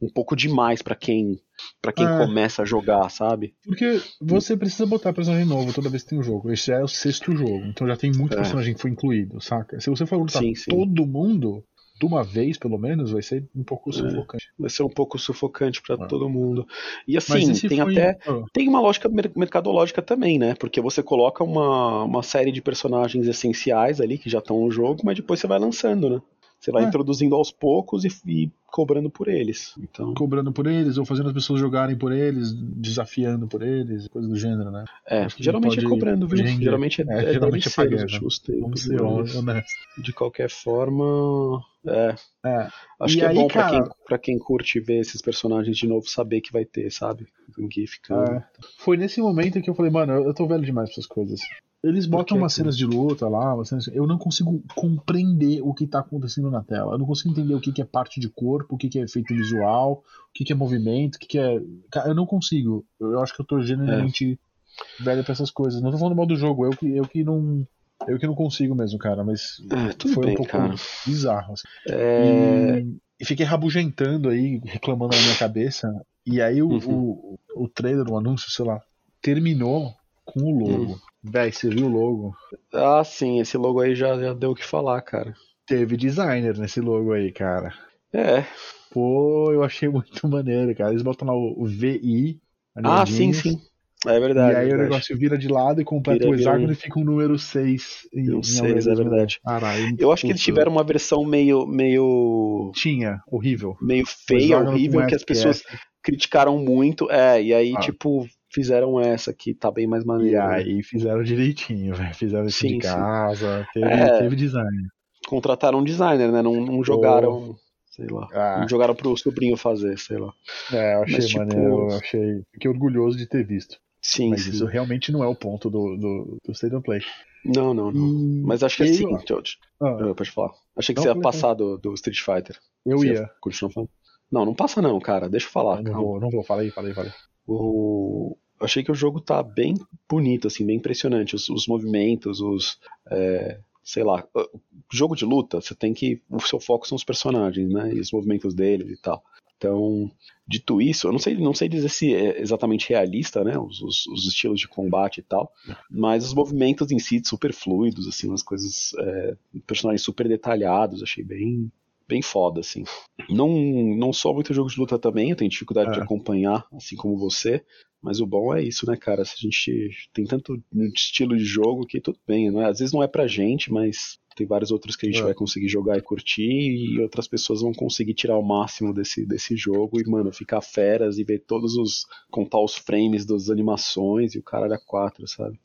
um pouco demais pra quem para quem É. começa a jogar, sabe? porque você precisa botar personagem novo toda vez que tem um jogo. Esse já é o sexto jogo, então já tem muito É. personagem que foi incluído, saca? Se você for lutar Sim, sim. todo mundo, de uma vez pelo menos, vai ser um pouco sufocante. Vai ser um pouco sufocante pra É. todo mundo. E assim, tem foi- até Ah, Tem uma lógica mer- mercadológica também, né? Porque você coloca uma, uma série de personagens essenciais ali que já estão no jogo, mas depois você vai lançando, né? Você vai É. introduzindo aos poucos e, e cobrando por eles. Então, cobrando por eles, ou fazendo as pessoas jogarem por eles, desafiando por eles, coisa do gênero, né? é, que geralmente é cobrando, viu? render. Geralmente é, É, é, geralmente é pagando. últimos Vamos ser honestos. de qualquer forma, é. É. Acho E que é aí, bom pra, cara- quem, pra quem curte ver esses personagens de novo saber que vai ter, sabe? Um GIF ficando. É. Foi nesse momento que eu falei, mano, eu tô velho demais pra essas coisas. Eles botam umas cenas de luta lá, umas cenas... eu não consigo compreender o que tá acontecendo na tela. Eu não consigo entender o que, que é parte de corpo, o que, que é efeito visual, o que, que é movimento, o que, que é. Cara, Eu não consigo. Eu acho que eu tô genuinamente velho pra essas coisas. Não tô falando mal do jogo, eu que, eu que não. Eu que não consigo mesmo, cara, mas É, foi bem, um pouco cara. bizarro. assim. É, E, e fiquei rabugentando aí, reclamando na minha cabeça. E aí o, Uhum. o, o trailer, o anúncio, sei lá, terminou com o logo. Uhum. Véi, você viu o logo? Ah, sim, esse logo aí já, já deu o que falar, cara. Teve designer nesse logo aí, cara. É, Pô, eu achei muito maneiro, cara. Eles botam lá o, o VI. Ah, sim, sim. É verdade. E aí é o verdade. negócio vira de lado e completa Vira- o hexágono um- e fica um número 6. Em, Um em seis, além é do- verdade. Caralho, Eu acho que eles puto. tiveram uma versão meio, meio, Tinha, horrível. meio feia, horrível, que as pessoas criticaram muito. É, e aí, Ah. tipo, fizeram essa que tá bem mais E maneira. né? aí fizeram direitinho, velho. Fizeram isso Sim, de sim. casa, teve, É. teve design. Contrataram um designer, né? Não, não jogaram, sei lá. Ah. Não jogaram pro sobrinho fazer, sei lá. É, eu achei Mas, tipo, maneiro, eu achei. Fiquei orgulhoso de ter visto. Sim, Mas sim. isso realmente não é o ponto do, do, do State of Play. Não, não, não. E Mas acho que eu- assim, George. ah, Ah, pode falar. Achei que Não, você ia passar do, do Street Fighter. eu Você ia. Continua falando. Não, não passa não, cara. Deixa eu falar. não, calma. vou, não vou, fala aí, fala aí, fala aí. O... Achei que o jogo tá bem bonito, assim, bem impressionante. Os, os movimentos, os. é, sei lá. Jogo de luta, você tem que. O seu foco são os personagens, né? E os movimentos deles e tal. Então, dito isso, eu não sei, não sei dizer se é exatamente realista, né? Os, os- os estilos de combate e tal. Mas os movimentos em si super fluidos, assim, umas coisas. é, personagens super detalhados, achei bem. Bem foda, assim. Não, não sou muito jogo de luta também, eu tenho dificuldade de É. acompanhar, assim como você. Mas o bom é isso, né, cara? Se a gente tem tanto estilo de jogo que tudo bem, né? Às vezes não é pra gente, mas tem vários outros que a gente É. vai conseguir jogar e curtir, e outras pessoas vão conseguir tirar o máximo desse, desse jogo e, mano, ficar feras e ver todos os. contar os frames das animações e o caralho a quatro, sabe?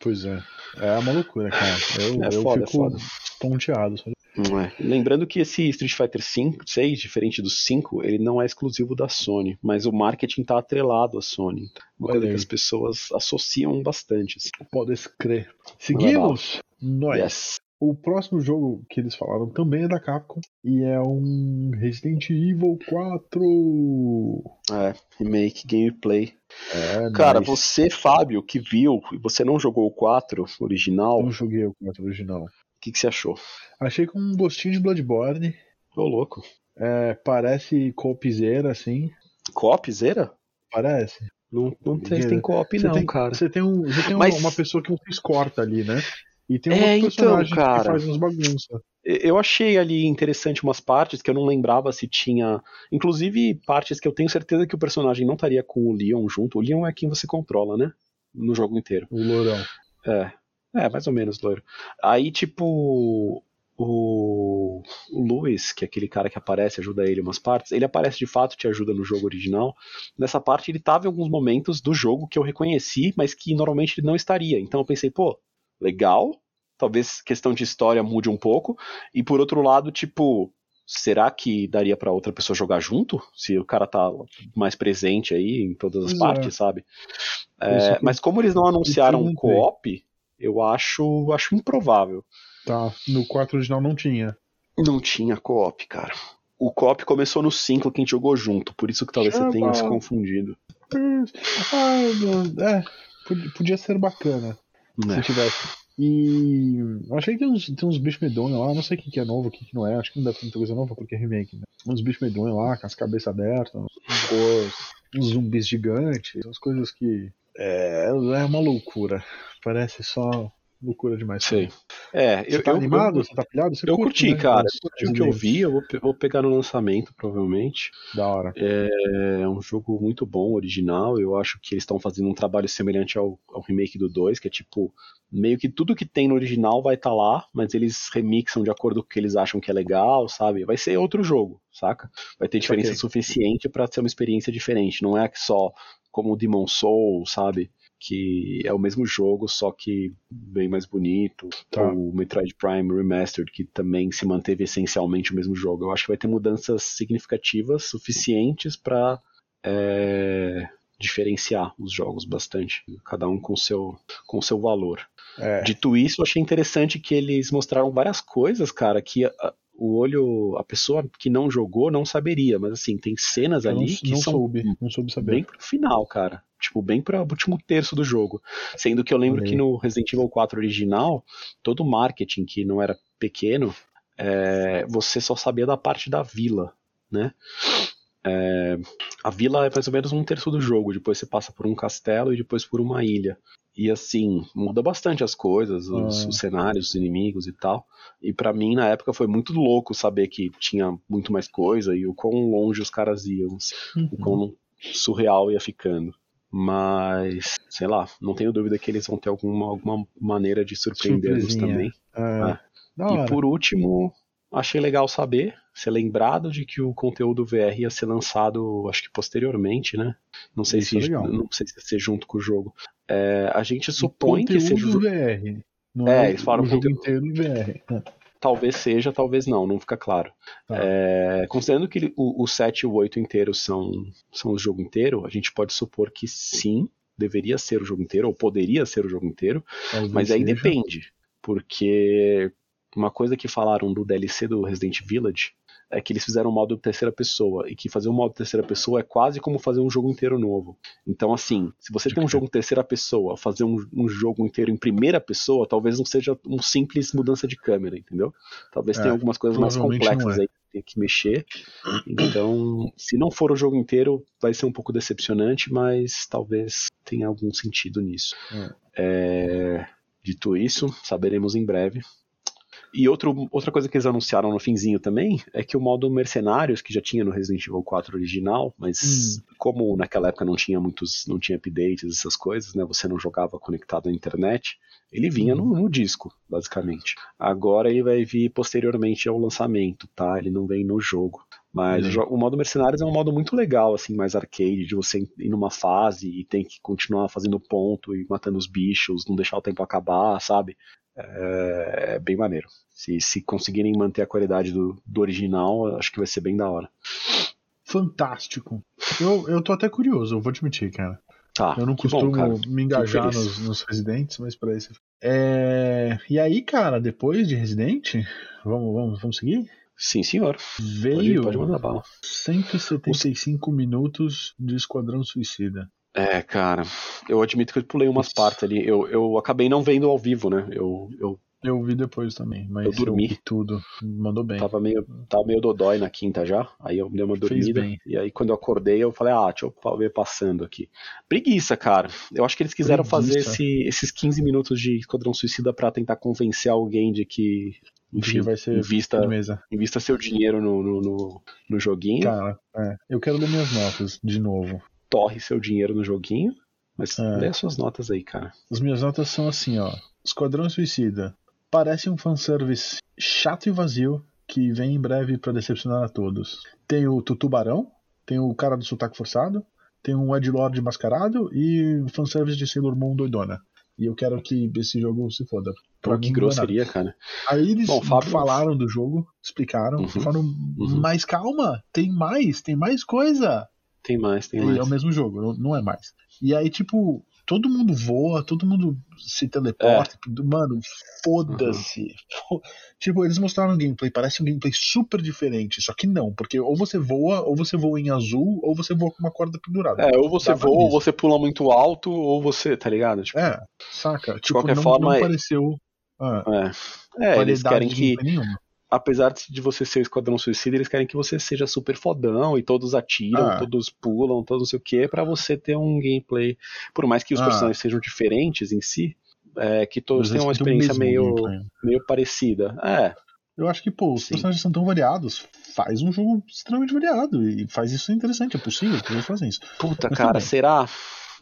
Pois é. É uma loucura, cara. Eu, É eu foda, é fico foda. ponteado. sabe? É. Lembrando que esse Street Fighter 5, 6, diferente do 5, ele não é exclusivo da Sony, mas o marketing tá atrelado à Sony. Uma Olha coisa que as pessoas associam bastante. assim. Podes crer. Seguimos! Nós. Yes. O próximo jogo que eles falaram também é da Capcom e é um Resident Evil 4. É, remake, gameplay. É, Cara, nice. você, Fábio, que viu e você não jogou o 4 original, Eu joguei o 4 original. Que, que você achou? Achei com um gostinho de Bloodborne. Ô, louco. É, parece copizeira, assim. Co-op, zera? Parece. Não, não sei se tem co-op, não, tem, cara. Você tem, um, você tem Mas- uma, uma pessoa que você escorta ali, né? E tem um É, outro então, personagem cara. que faz uns bagunça. Eu achei ali interessante umas partes que eu não lembrava se tinha. Inclusive, partes que eu tenho certeza que o personagem não estaria com o Leon junto. O Leon é quem você controla, né? No jogo inteiro. O lourão. É. É, mais ou menos, loiro. Aí, tipo. O, o Lewis, que é aquele cara que aparece, ajuda ele em umas partes, ele aparece de fato, te ajuda no jogo original. Nessa parte, ele tava em alguns momentos do jogo que eu reconheci, mas que normalmente ele não estaria. Então eu pensei, pô, legal. Talvez questão de história mude um pouco. E por outro lado, tipo, será que daria pra outra pessoa jogar junto? Se o cara tá mais presente aí em todas as Pois é. partes, sabe? É, que- mas como eles não anunciaram um co-op, eu acho, acho improvável. Tá. No 4 original não tinha. Não tinha co-op, cara. O co-op começou no 5 que a gente jogou junto, por isso que talvez você tenha se confundido. Ah, é. pod- Podia ser bacana Né? se tivesse. E eu achei que tem uns, tem uns bichos medonhos lá, não sei o que, que é novo, o que, que não é, acho que não deve ter muita coisa nova porque é remake, né? Uns bichos medonhos lá, com as cabeças abertas, uns, uns zumbis gigantes, umas coisas que. É, é uma loucura. Parece só loucura demais. Sei. É, Você eu, tá eu- animado? eu- Você tá pilhado? Você eu curte, curti, né, cara. Eu curti o que eu vi, eu vou, vou pegar no lançamento, provavelmente. Da hora. É um jogo muito bom, original. Eu acho que eles estão fazendo um trabalho semelhante ao, ao remake do 2, que é tipo, meio que tudo que tem no original vai estar lá, mas eles remixam de acordo com o que eles acham que é legal, sabe? Vai ser outro jogo, saca? Vai ter diferença Ok. suficiente pra ser uma experiência diferente. Não é só como o Demon Soul, sabe? Que é o mesmo jogo, só que bem mais bonito. Tá. O Metroid Prime Remastered, que também se manteve essencialmente o mesmo jogo. Eu acho que vai ter mudanças significativas suficientes pra é, diferenciar os jogos bastante, cada um com seu com seu valor. É. Dito isso, eu achei interessante que eles mostraram várias coisas, cara, que o olho, a pessoa que não jogou não saberia, mas assim, tem cenas Eu não, ali que não são soube, não soube saber. bem pro final, cara. Tipo, bem para o último terço do jogo. Sendo que eu lembro que no Resident Evil 4 original, todo o marketing que não era pequeno, é, você só sabia da parte da vila, né? É, a vila é mais ou menos um terço do jogo, depois você passa por um castelo e depois por uma ilha. E assim, muda bastante as coisas, os, Ah. os cenários, os inimigos e tal. E pra mim, na época, foi muito louco saber que tinha muito mais coisa e o quão longe os caras iam, assim, o Uhum. quão surreal ia ficando. Mas, sei lá, não tenho dúvida que eles vão ter alguma, alguma maneira de surpreender-nos também. É, da E por último, achei legal saber, ser lembrado de que o conteúdo VR ia ser lançado, acho que posteriormente, né? Não sei, Isso se, é não sei se ia ser junto com o jogo. É, a gente supõe que seja. VR. Não É, é, eles falaram o jogo conteúdo. inteiro VR. Talvez seja, talvez não, não fica claro. Tá. É, considerando que o, o 7 e o 8 inteiro são, são o jogo inteiro, a gente pode supor que sim, deveria ser o jogo inteiro, ou poderia ser o jogo inteiro, Talvez mas aí seja. depende, porque uma coisa que falaram do DLC do Resident Village é que eles fizeram um modo terceira pessoa, e que fazer um modo terceira pessoa é quase como fazer um jogo inteiro novo. Então, assim, se você tem um jogo em terceira pessoa, fazer um, um jogo inteiro em primeira pessoa, talvez não seja um simples mudança de câmera, entendeu? Talvez É, tenha algumas coisas mais complexas é. aí que tem que mexer. Então, se não for o jogo inteiro, vai ser um pouco decepcionante, mas talvez tenha algum sentido nisso. É, Dito isso, saberemos em breve. E outro, outra coisa que eles anunciaram no finzinho também é que o modo Mercenários, que já tinha no Resident Evil 4 original, mas como naquela época não tinha muitos, não tinha updates, essas coisas, né? Você não jogava conectado à internet, ele vinha no, no disco, basicamente. Agora ele vai vir posteriormente ao lançamento, tá? Ele não vem no jogo. Mas Uhum. o, modo Mercenários é um modo muito legal, assim, mais arcade, de você ir numa fase e tem que continuar fazendo ponto e matando os bichos, não deixar o tempo acabar, sabe? É, é bem maneiro. Se, se conseguirem manter a qualidade do, do original, acho que vai ser bem da hora. Fantástico. Eu, eu tô até curioso, eu vou admitir, cara. Tá, Eu não bom, costumo cara. me engajar nos, nos Residentes, mas pra esse. É... E aí, cara, depois de Resident, vamos, vamos, vamos seguir? Sim, senhor. Pode, Veio pode mandar bala. 175 minutos de Esquadrão Suicida. É, cara, eu admito que eu pulei umas partes ali. Eu, eu acabei não vendo ao vivo, né? Eu, eu Eu vi depois também, mas Eu dormi. vi tudo. Mandou bem. tava meio, tava meio dodói na quinta já. Aí eu dei uma dormida. bem. E aí quando eu acordei, eu falei, ah, deixa eu ver passando aqui. Preguiça, cara. Eu acho que eles quiseram Preguiça. fazer esse- esses 15 minutos de Esquadrão Suicida pra tentar convencer alguém de que, enfim, vai ser invista, firmeza. invista seu dinheiro no, no, no, no joguinho. Cara, é, eu quero ler minhas notas de novo. torre seu dinheiro no joguinho. Mas É. lê as suas notas aí, cara. As minhas notas são assim, ó. Esquadrão Suicida. Parece um fanservice chato e vazio que vem em breve pra decepcionar a todos. Tem o Tutubarão, tem o cara do sotaque forçado, tem um Ed Lord mascarado e fanservice de Sailor Moon doidona. E eu quero que esse jogo se foda. Pô, que grosseria, cara. Aí eles Bom, Fábio- falaram do jogo, explicaram, Uhum, falaram, uhum. mas calma, tem mais, tem mais coisa. Tem mais, tem E mais. é o mesmo jogo, não, é mais. E aí, tipo, todo mundo voa, todo mundo se teleporta. É. Mano, foda-se. tipo, eles mostraram um gameplay, parece um gameplay super diferente. Só que não, porque ou você voa, ou você voa em azul, ou você voa com uma corda pendurada. É, ou você Dá voa, ou você pula muito alto, ou você, tá ligado? Tipo, É, saca? Tipo, qualquer não, forma, não é- pareceu. Ah, é. É, eles querem que, nenhuma. apesar de você ser o Esquadrão Suicida, eles querem que você seja super fodão e todos atiram, Ah. todos pulam, todos não sei o que, pra você ter um gameplay. Por mais que os Ah. personagens sejam diferentes em si, é, que todos tenham uma experiência meio, gameplay. meio parecida. É, Eu acho que, pô, os Sim. personagens são tão variados, faz um jogo extremamente variado. E faz isso interessante, é possível que eles fazem isso. Puta, Mas cara, será?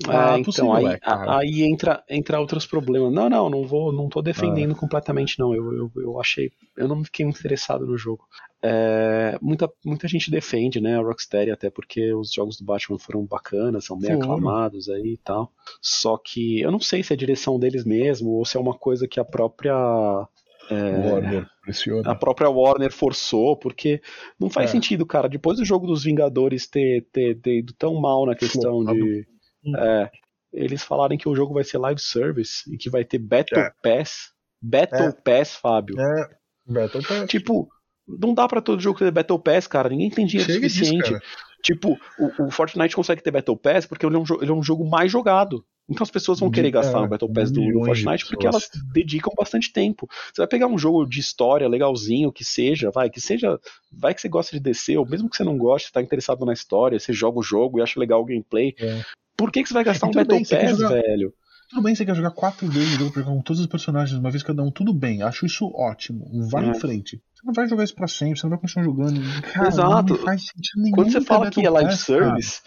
Ah, É, então, aí, é, aí entra, entra outros problemas. Não, não, não vou, não tô defendendo completamente, não. Eu, eu, eu achei, eu não fiquei interessado no jogo. É, muita, muita gente defende, né, a Rocksteady, até porque os jogos do Batman foram bacanas, são bem Foram. aclamados aí e tal. Só que eu não sei se é a direção deles mesmo ou se é uma coisa que a própria é, Warner, pressiona. a própria Warner forçou, porque não faz É. sentido, cara. Depois do jogo dos Vingadores ter, ter, ter ido tão mal na questão Flopado. de. Hum. É, eles falarem que o jogo vai ser live service e que vai ter Battle É. Pass. Battle É. Pass, Fábio. É, Battle Pass. Tipo, não dá pra todo jogo ter Battle Pass, cara. Ninguém tem dinheiro Chega disso, suficiente. cara. Tipo, o, o Fortnite consegue ter Battle Pass porque ele é, um, ele é um jogo mais jogado. Então as pessoas vão querer gastar é, no Battle Pass do, do Fortnite porque elas dedicam bastante tempo. Você vai pegar um jogo de história legalzinho, que seja, vai, que seja. Vai que você gosta de descer, ou mesmo que você não goste, você tá interessado na história, você joga o jogo e acha legal o gameplay. É. Por que, que você vai gastar E um Battle bem, Pass, jogar- velho? Tudo bem, você quer jogar quatro jogar com todos os personagens uma vez cada um, tudo bem, acho isso ótimo. Vai É. em frente. Você não vai jogar isso pra sempre, você não vai continuar jogando. Cara, Exato. Quando você fala que é live service,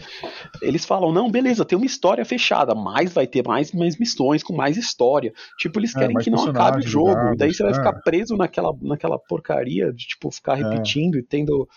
eles falam, não, beleza, tem uma história fechada, mas vai ter mais, mais missões com mais história. Tipo, eles É, querem mais que não acabe o jogo. jogáveis, daí você vai é. ficar preso naquela, naquela porcaria de, tipo, ficar repetindo e tendo,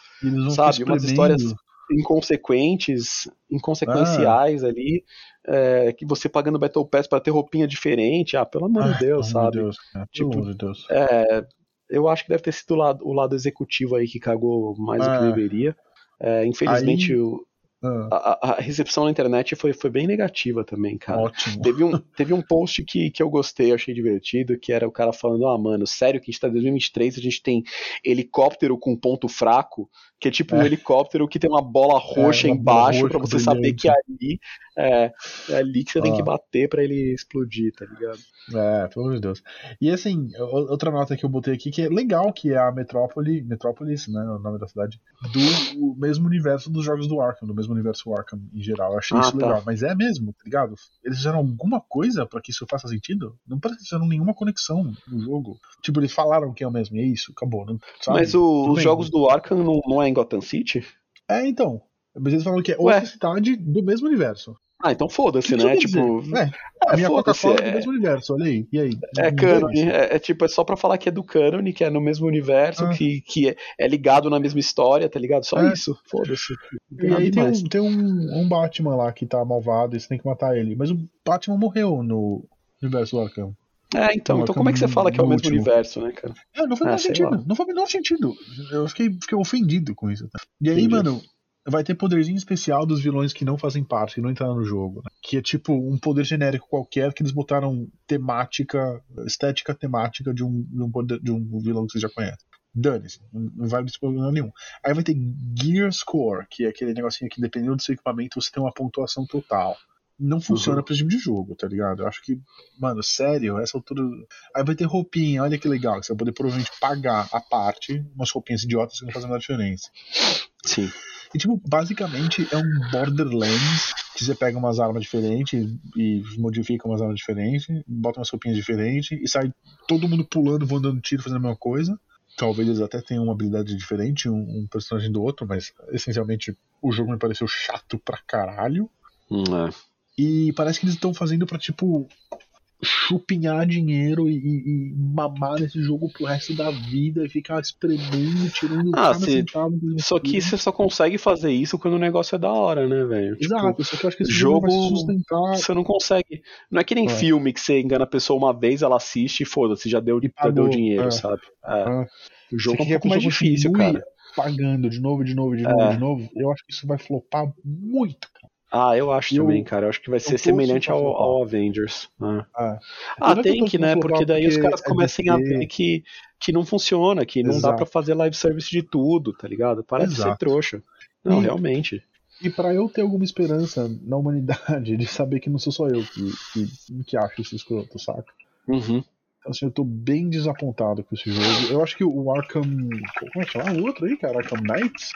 sabe, umas histórias inconsequentes, inconsequenciais ali, é, que você pagando Battle Pass pra ter roupinha diferente. Ah, pelo amor Ah, de Deus, sabe? de Deus, cara, Tipo, pelo amor de Deus. É, eu acho que deve ter sido o lado, o lado executivo aí que cagou mais do que É. deveria. É, infelizmente, Aí- o- Ah, a, a recepção na internet foi, foi bem negativa também, cara. ótimo. Teve um, teve um post que, que eu gostei, eu achei divertido, que era o cara falando, ah, mano, sério que a gente tá em 2023, a gente tem helicóptero com ponto fraco, que é tipo um É. helicóptero que tem uma bola roxa uma bola embaixo pra você saber brilhante. que é ali, é, é ali que você tem Ah. que bater pra ele explodir, tá ligado? É, pelo amor de Deus. E assim, outra nota que eu botei aqui que é legal que é a Metrópole, Metrópolis, né, o nome da cidade, do mesmo universo dos jogos do Arkham, do mesmo universo Arkham em geral. Eu achei Ah, isso tá. legal, mas é mesmo, tá ligado? Eles fizeram alguma coisa pra que isso faça sentido? Não parece que fizeram nenhuma conexão no jogo. Tipo, eles falaram que é o mesmo, e é isso, acabou, não, sabe? Mas o- os jogos do Arkham não, não é em Gotham City? É, então. Mas eles falaram que é Ué. outra cidade do mesmo universo. Ah, então foda-se, né? Tipo? É, é, a minha foda-se, Coca-Cola é do mesmo universo, olha aí. E aí? É Não cânone, é, é tipo, é só pra falar que é do cânone, que é no mesmo universo, Ah. que, que é, é ligado na mesma história, tá ligado? Só É. isso, foda-se. Não tem E aí tem, um, tem um, um Batman lá que tá malvado e você tem que matar ele. Mas o Batman morreu no universo do Arkham. É, então, no então como é que você fala que é o mesmo último. universo, né, cara? É, não faz Ah, menor sentido. lá. Não faz o menor sentido. Eu fiquei, fiquei ofendido com isso. tá? E aí, Entendi. mano, vai ter poderzinho especial dos vilões que não fazem parte, que não entraram no jogo. né? Que é tipo um poder genérico qualquer que eles botaram temática, estética temática de um, de um, poder- de um vilão que você já conhece. Dane-se, não vai ter problema nenhum. Aí vai ter Gear Score, que é aquele negocinho que dependendo do seu equipamento você tem uma pontuação total. Não funciona Uhum. pra esse tipo de jogo, tá ligado? Eu acho que, mano, sério, essa altura. Aí vai ter roupinha, olha que legal, que você vai poder provavelmente pagar a parte, umas roupinhas idiotas que não fazem nada diferença. Sim. E, tipo, basicamente é um Borderlands que você pega umas armas diferentes e modifica umas armas diferentes, bota umas roupinhas diferentes e sai todo mundo pulando, voando dando tiro, fazendo a mesma coisa. Talvez eles até tenham uma habilidade diferente, um, um personagem do outro, mas essencialmente o jogo me pareceu chato pra caralho. Hum, é. E parece que eles estão fazendo pra, tipo, chupinhar dinheiro e, e- mamar nesse jogo pro resto da vida e ficar espremendo, tirando Ah, cada se- Só que você só consegue fazer isso quando o negócio é da hora, né, velho? Tipo, Exato, só que eu acho que esse jogo, jogo- sustentar Você não consegue. Não é que nem É. filme que você engana a pessoa uma vez, ela assiste e foda-se, já deu, já deu dinheiro, é. sabe? É. Ah. O jogo Você é um pouco mais difícil, cara. pagando de novo, de novo, de novo, É. de novo. Eu acho que isso vai flopar muito, cara. Ah, eu acho Eu- também, cara. Eu acho que vai ser semelhante ao, ao Avengers. Ah, Ah, Ah, tem que, né? Porque daí os porque caras é começam a ver que, que não funciona, que não dá Exato. pra fazer live service de tudo, tá ligado? Para de ser Exato. trouxa. Não, E- realmente. E pra eu ter alguma esperança na humanidade de saber que não sou só eu que, que, que acho isso escroto, saca? Uhum. Então, assim, eu tô bem desapontado com esse jogo. Eu acho que o Arkham. Como é que chama? O outro aí, cara? Arkham Knights?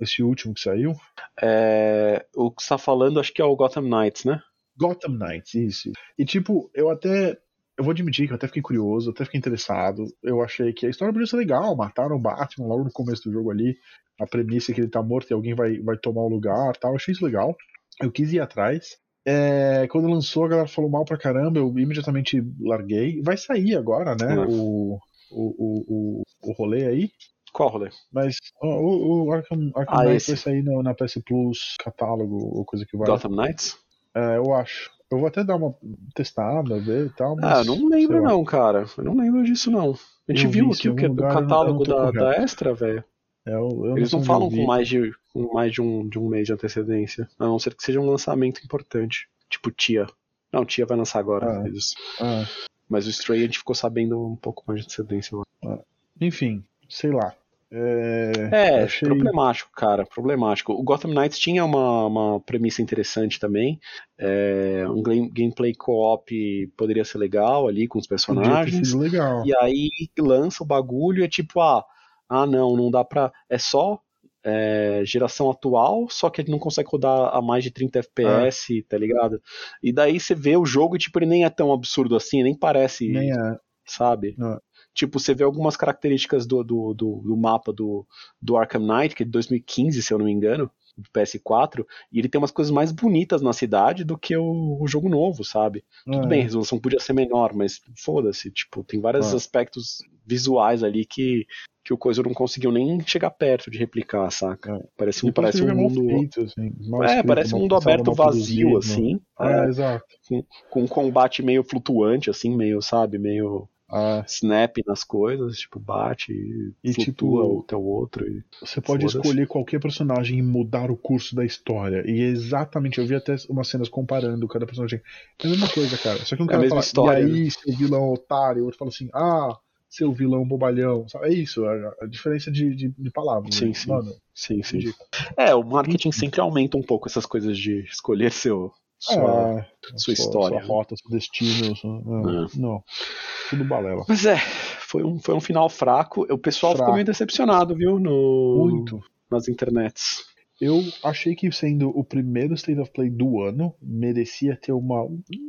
Esse último que saiu? É, o que você tá falando, acho que é o Gotham Knights, né? Gotham Knights, isso. E tipo, eu até. Eu vou admitir que eu até fiquei curioso, até fiquei interessado. Eu achei que a história podia ser legal. Mataram o Batman logo no começo do jogo ali. A premissa é que ele tá morto e alguém vai, vai tomar o lugar tal. Eu achei isso legal. Eu quis ir atrás. É, quando lançou, a galera falou mal pra caramba. Eu imediatamente larguei. Vai sair agora, né? O, o, o, o, o rolê aí. Qual rolê? Mas o, o Arkham, Arkham Ah, Knight vai sair na, na PS Plus, catálogo ou coisa que vai. Gotham Knights? É, eu acho. Eu vou até dar uma testada, ver e tal. Mas, Ah, não lembro não, cara. Eu não lembro disso não. A gente Eu viu aqui o, que, o lugar, não- catálogo não da, da Extra, velho. É, Eles não onde falam com mais, de, com mais de, um, de um mês de antecedência. A não ser que seja um lançamento importante. Tipo Tia. Não, Tia vai lançar agora. Ah. Mas, Ah, mas o Stray a gente ficou sabendo um pouco mais de antecedência. lá. enfim, sei lá. É, É, achei- problemático, cara, problemático. O Gotham Knights tinha uma, uma premissa interessante também. É, um game- gameplay co-op poderia ser legal ali com os personagens. legal. E aí lança o bagulho e é tipo, ah, ah não, não dá pra. É só é, geração atual, só que ele não consegue rodar a mais de 30 FPS, tá ligado? E daí você vê o jogo e tipo, ele nem é tão absurdo assim, nem parece, Nem é. sabe? Não. Tipo, você vê algumas características do, do, do, do mapa do, do Arkham Knight, que é de 2015, se eu não me engano, do PS4, e ele tem umas coisas mais bonitas na cidade do que o, o jogo novo, sabe? Tudo É. bem, a resolução podia ser menor, mas foda-se, tipo, tem vários Ah. aspectos visuais ali que, que o coisa não conseguiu nem chegar perto de replicar, saca? É. Parece, um, parece um mal mundo. feito, assim, É, parece um mundo aberto vazio, produzido. assim. É, é, exato. com um combate meio flutuante, assim, meio, sabe, meio. Ah, snap nas coisas, tipo, bate e, E, flutua tipo, até o outro. E... você pode escolher qualquer personagem e mudar o curso da história. E é exatamente, eu vi até umas cenas comparando cada personagem. É a mesma coisa, cara. Só que um É a cara fala, história, e aí, seu vilão otário, o outro fala assim, ah, seu vilão bobalhão. Sabe? É isso, a, a diferença de, de, de palavras. Sim, né? sim. Mano, Sim, sim. É, o marketing sempre aumenta um pouco essas coisas de escolher seu, sua, É, sua história. Sua rota, seu destino. Sua... Não, É. não, tudo balela. Mas é, foi um, foi um final fraco. O pessoal ficou Fraco. meio decepcionado, viu? No, Muito. Nas internets. Eu achei que sendo o primeiro State of Play do ano, merecia ter uma.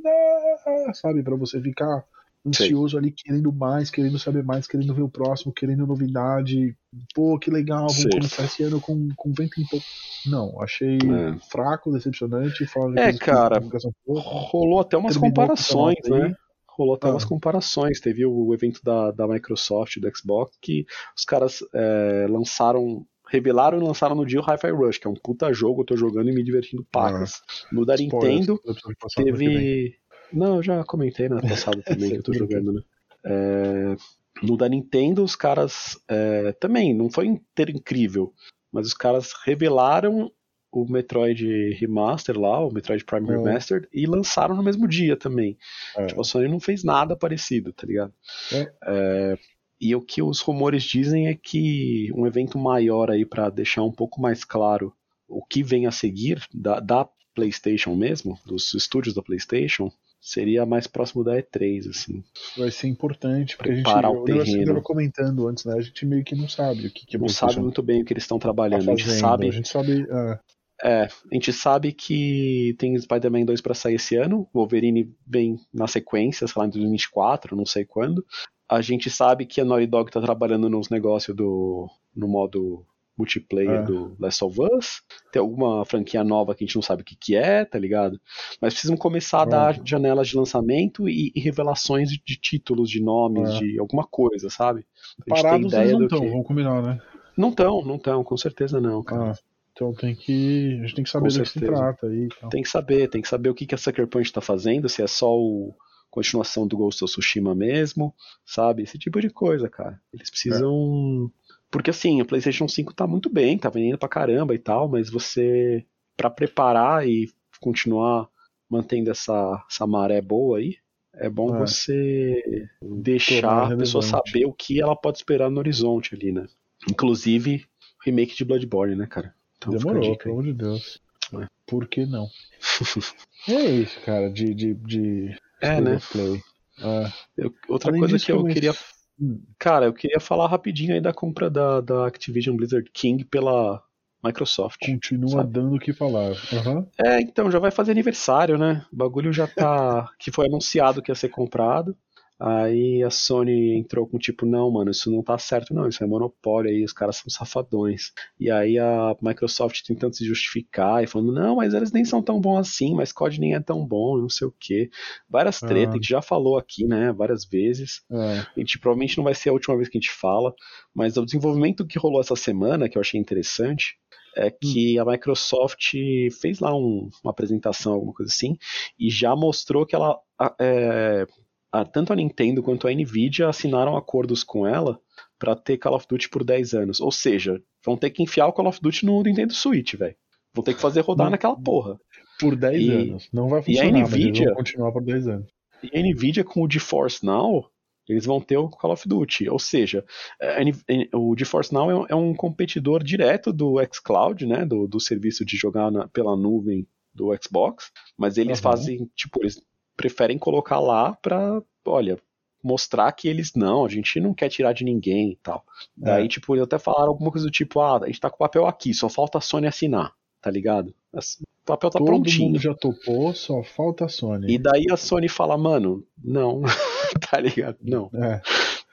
Ah, Sabe, pra você ficar ansioso ali, querendo mais, querendo saber mais, querendo ver o próximo, querendo novidade. Pô, que legal, vamos Sei. começar esse ano com, com vento em pouco. Não, achei É. fraco, decepcionante. falando de É, cara. Rolou até umas Terminou comparações, né? Rolou até Ah. umas comparações. Teve o evento da, da Microsoft, do Xbox, que os caras é, lançaram. Revelaram e lançaram no dia o Hi-Fi Rush, que é um puta jogo, eu tô jogando e me divertindo pacas. No da Nintendo, teve. Não, eu já comentei na passada também que eu tô jogando, né? É, No da Nintendo, os caras é, também, não foi inteiro incrível, mas os caras revelaram o Metroid Remaster lá, o Metroid Prime É. Remastered, e lançaram no mesmo dia também. É. Tipo, a Sony não fez nada parecido, tá ligado? É. É, e o que os rumores dizem é que um evento maior aí pra deixar um pouco mais claro o que vem a seguir da, da PlayStation mesmo, dos estúdios da PlayStation, seria mais próximo da E3, assim. Vai ser importante, porque Preparar gente, o que eu terreno. tava comentando antes, né? A gente meio que não sabe o que, que Não sabe muito bem o que eles estão tá trabalhando. a gente sabe, A gente sabe. ah, é, a gente sabe que tem Spider-Man 2 pra sair esse ano, Wolverine vem na sequência, sei lá, em 2024, não sei quando. A gente sabe que a Naughty Dog tá trabalhando nos negócios do no modo multiplayer É. do Last of Us. Tem alguma franquia nova que a gente não sabe o que, que é, tá ligado? Mas precisam começar a É. dar janelas de lançamento e, e revelações de, de títulos, de nomes, É. de alguma coisa, sabe? A gente tem parados eles ideia não estão, que. vamos combinar, né? Não estão, não estão, com certeza não, cara. Ah, então tem que. A gente tem que saber Com do que se certeza. trata aí. Então. Tem que saber, tem que saber o que, que a Sucker Punch tá fazendo, se é só o continuação do Ghost of Tsushima mesmo, sabe? Esse tipo de coisa, cara. Eles precisam. Porque assim, a PlayStation 5 tá muito bem, tá vendendo pra caramba e tal, mas você, pra preparar e continuar mantendo essa, essa maré boa aí, é bom É. você deixar a pessoa saber o que ela pode esperar no horizonte ali, né? Inclusive, remake de Bloodborne, né, cara? Então Demorou, pelo amor de Deus. É. Por que não? é isso, cara, de. de, de É, né? Play. Ah, Eu- outra além coisa que eu queria. Cara, eu queria falar rapidinho aí da compra da, da Activision Blizzard King pela Microsoft. continua Sabe? dando o que falar. Aham. É, então, já vai fazer aniversário, né? O bagulho já tá. que foi anunciado que ia ser comprado. Aí a Sony entrou com tipo, não, mano, isso não tá certo, não, isso é monopólio aí, os caras são safadões. E aí a Microsoft tentando se justificar e falando, não, mas eles nem são tão bons assim, mas COD nem é tão bom, não sei o quê. Várias tretas, Ah. a gente já falou aqui, né, várias vezes. É. A gente provavelmente não vai ser a última vez que a gente fala, mas o desenvolvimento que rolou essa semana, que eu achei interessante, é que a Microsoft fez lá um- uma apresentação, alguma coisa assim, e já mostrou que ela. é, a- tanto a Nintendo quanto a Nvidia assinaram acordos com ela para ter Call of Duty por 10 anos. Ou seja, vão ter que enfiar o Call of Duty no Nintendo Switch, velho. Vão ter que fazer rodar naquela porra. Por 10 E- anos. Não vai e a funcionar, mas eles Nvidia? vão continuar por 10 anos. E a Nvidia com o GeForce Now, eles vão ter o Call of Duty. Ou seja, a N- o GeForce Now é um, é um competidor direto do xCloud, né, do, do serviço de jogar na- pela nuvem do Xbox, mas eles Aham. fazem, tipo, eles preferem colocar lá pra, olha, mostrar que eles não, a gente não quer tirar de ninguém e tal. Daí, É. tipo, eles até falaram alguma coisa do tipo, ah, a gente tá com o papel aqui, só falta a Sony assinar, tá ligado? O papel tá Todo prontinho. mundo já topou, só falta a Sony. E daí a Sony fala, mano, não, tá ligado? Não, É,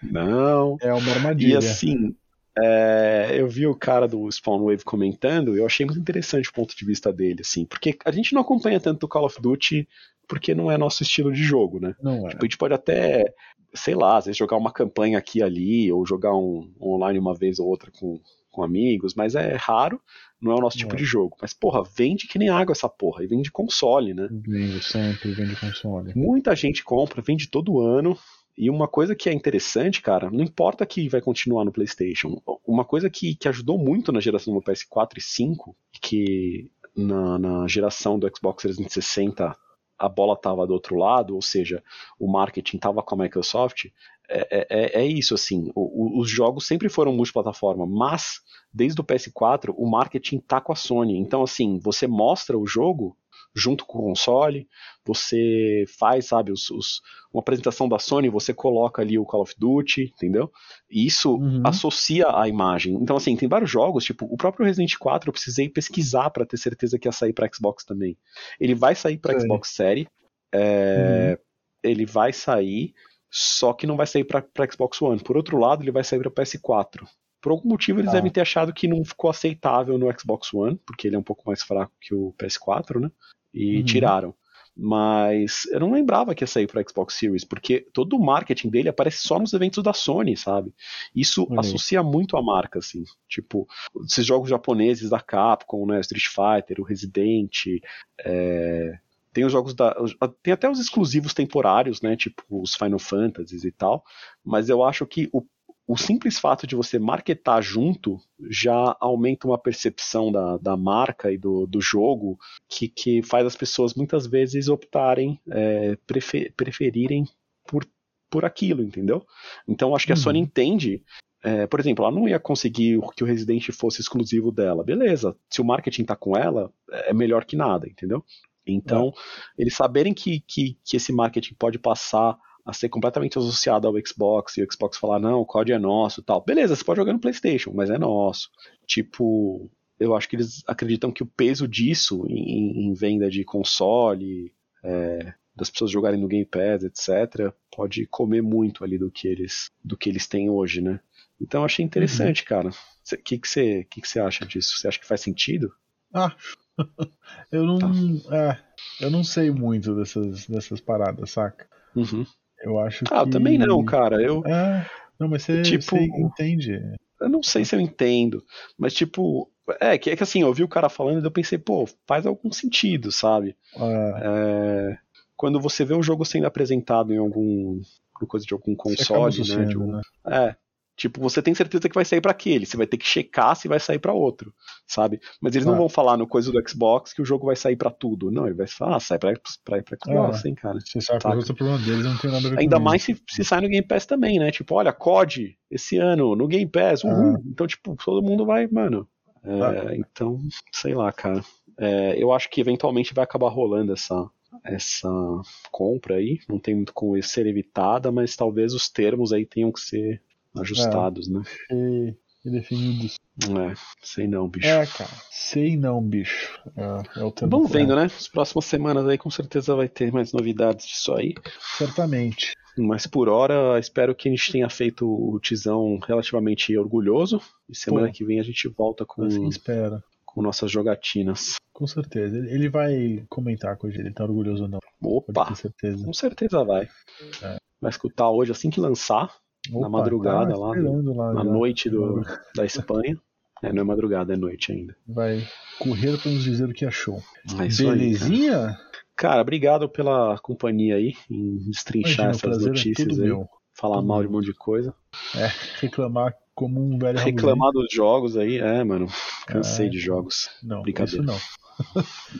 não. é uma E armadilha. assim, é, eu vi o cara do Spawn Wave comentando, e eu achei muito interessante o ponto de vista dele, assim, porque a gente não acompanha tanto o Call of Duty porque não é nosso estilo de jogo, né? Não é. Tipo, a gente pode até, sei lá, às vezes jogar uma campanha aqui e ali, ou jogar um, um online uma vez ou outra com, com amigos, mas é raro, não é o nosso tipo Não. de jogo. Mas, porra, vende que nem água essa porra, e vende console, né? Vende sempre, vende console. Muita gente compra, vende todo ano. E uma coisa que é interessante, cara, não importa que vai continuar no PlayStation, uma coisa que, que ajudou muito na geração do PS4 e 5, que na, na geração do Xbox 360 a bola estava do outro lado, ou seja, o marketing estava com a Microsoft, é, é, é, é isso, assim, o, o, os jogos sempre foram multiplataforma, mas desde o PS4 o marketing tá com a Sony, então assim, você mostra o jogo junto com o console, você faz, sabe, os, os, uma apresentação da Sony, você coloca ali o Call of Duty, entendeu? E isso uhum. associa a imagem. Então, assim, tem vários jogos, tipo, o próprio Resident 4 eu precisei pesquisar para ter certeza que ia sair para Xbox também. Ele vai sair para Xbox Série, é, uhum. ele vai sair, só que não vai sair para Xbox One. Por outro lado, ele vai sair para PS4. Por algum motivo eles ah. devem ter achado que não ficou aceitável no Xbox One, porque ele é um pouco mais fraco que o PS4, né? E uhum. tiraram. Mas eu não lembrava que ia sair para Xbox Series, porque todo o marketing dele aparece só nos eventos da Sony, sabe? Isso uhum. associa muito a marca, assim. Tipo, esses jogos japoneses da Capcom, né? Street Fighter, o Resident, é... Tem os jogos da. Tem até os exclusivos temporários, né? Tipo os Final Fantasies e tal. Mas eu acho que o o simples fato de você marketar junto já aumenta uma percepção da, da marca e do, do jogo que, que faz as pessoas muitas vezes optarem, é, prefer, preferirem por, por aquilo, entendeu? Então acho que a Sony uhum. entende. É, por exemplo, ela não ia conseguir que o Resident fosse exclusivo dela. Beleza, se o marketing tá com ela, é melhor que nada, entendeu? Então, é. eles saberem que, que, que esse marketing pode passar a ser completamente associado ao Xbox e o Xbox falar, não, o código é nosso tal. Beleza, você pode jogar no PlayStation, mas é nosso. Tipo, eu acho que eles acreditam que o peso disso em, em venda de console, é, das pessoas jogarem no Game Pass, etc., pode comer muito ali do que eles, do que eles têm hoje, né? Então eu achei interessante, uhum. cara. O que, que, você, que, que você acha disso? Você acha que faz sentido? Ah, eu não. Ah. É, eu não sei muito dessas, dessas paradas, saca? Uhum. Eu acho ah, que. também não, cara. Eu. É, não, mas você, tipo, você entende. Eu não sei se eu entendo, mas tipo. É que, é que assim, eu ouvi o cara falando e eu pensei, pô, faz algum sentido, sabe? É. É, quando você vê o jogo sendo apresentado em algum. coisa de algum console, né? De um, né? É. Tipo, você tem certeza que vai sair para aquele, você vai ter que checar se vai sair para outro, sabe? Mas eles ah. não vão falar no coisa do Xbox que o jogo vai sair para tudo. Não, ele vai falar, ah, sai pra, pra, pra Xbox, ah, hein, cara. Se sai pra outro problema deles, não tem nada a ver Ainda mais se, se, sai no Game Pass também, né? Tipo, olha, COD esse ano no Game Pass, uhul. Ah. Então, tipo, todo mundo vai, mano. É. Então, sei lá, cara. É, eu acho que eventualmente vai acabar rolando essa, essa compra aí. Não tem muito como ser evitada, mas talvez os termos aí tenham que ser ajustados, é, né? E, e definidos. É, sei não, bicho. É, cara, sei não, bicho. É, é o tempo Vamos vendo, né? As próximas semanas aí com certeza vai ter mais novidades disso aí. Certamente. Mas por hora, espero que a gente tenha feito o Tizão relativamente orgulhoso. E semana Pô, que vem a gente volta com. Assim espera. Com nossas jogatinas. Com certeza. Ele vai comentar com a gente, ele tá orgulhoso ou não. Opa! certeza. Com certeza vai. É. Vai escutar hoje assim que lançar. Opa, na madrugada lá, lá, na já. noite do, da Espanha. É, não é madrugada, é noite ainda. Vai correr para nos dizer o que achou. É Belezinha? Aí, cara. cara. obrigado pela companhia aí, em destrinchar Imagina, essas é notícias é aí. Meu. Falar tudo mal de um monte de coisa. É, reclamar como um velho Reclamar dos jogos aí, é, mano. Cansei é, de jogos. Não, Brincadeira. isso não.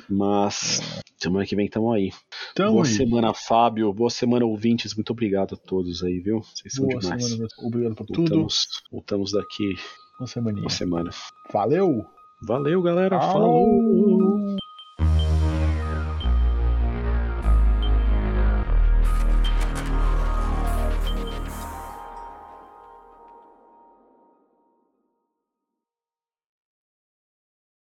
Mas semana que vem estamos aí. Tamo boa aí. semana, Fábio. Boa semana, ouvintes. Muito obrigado a todos aí, viu? Vocês são boa demais. Semana, obrigado por voltamos, tudo. Voltamos daqui uma. Uma semana. Valeu! Valeu, galera. Falou.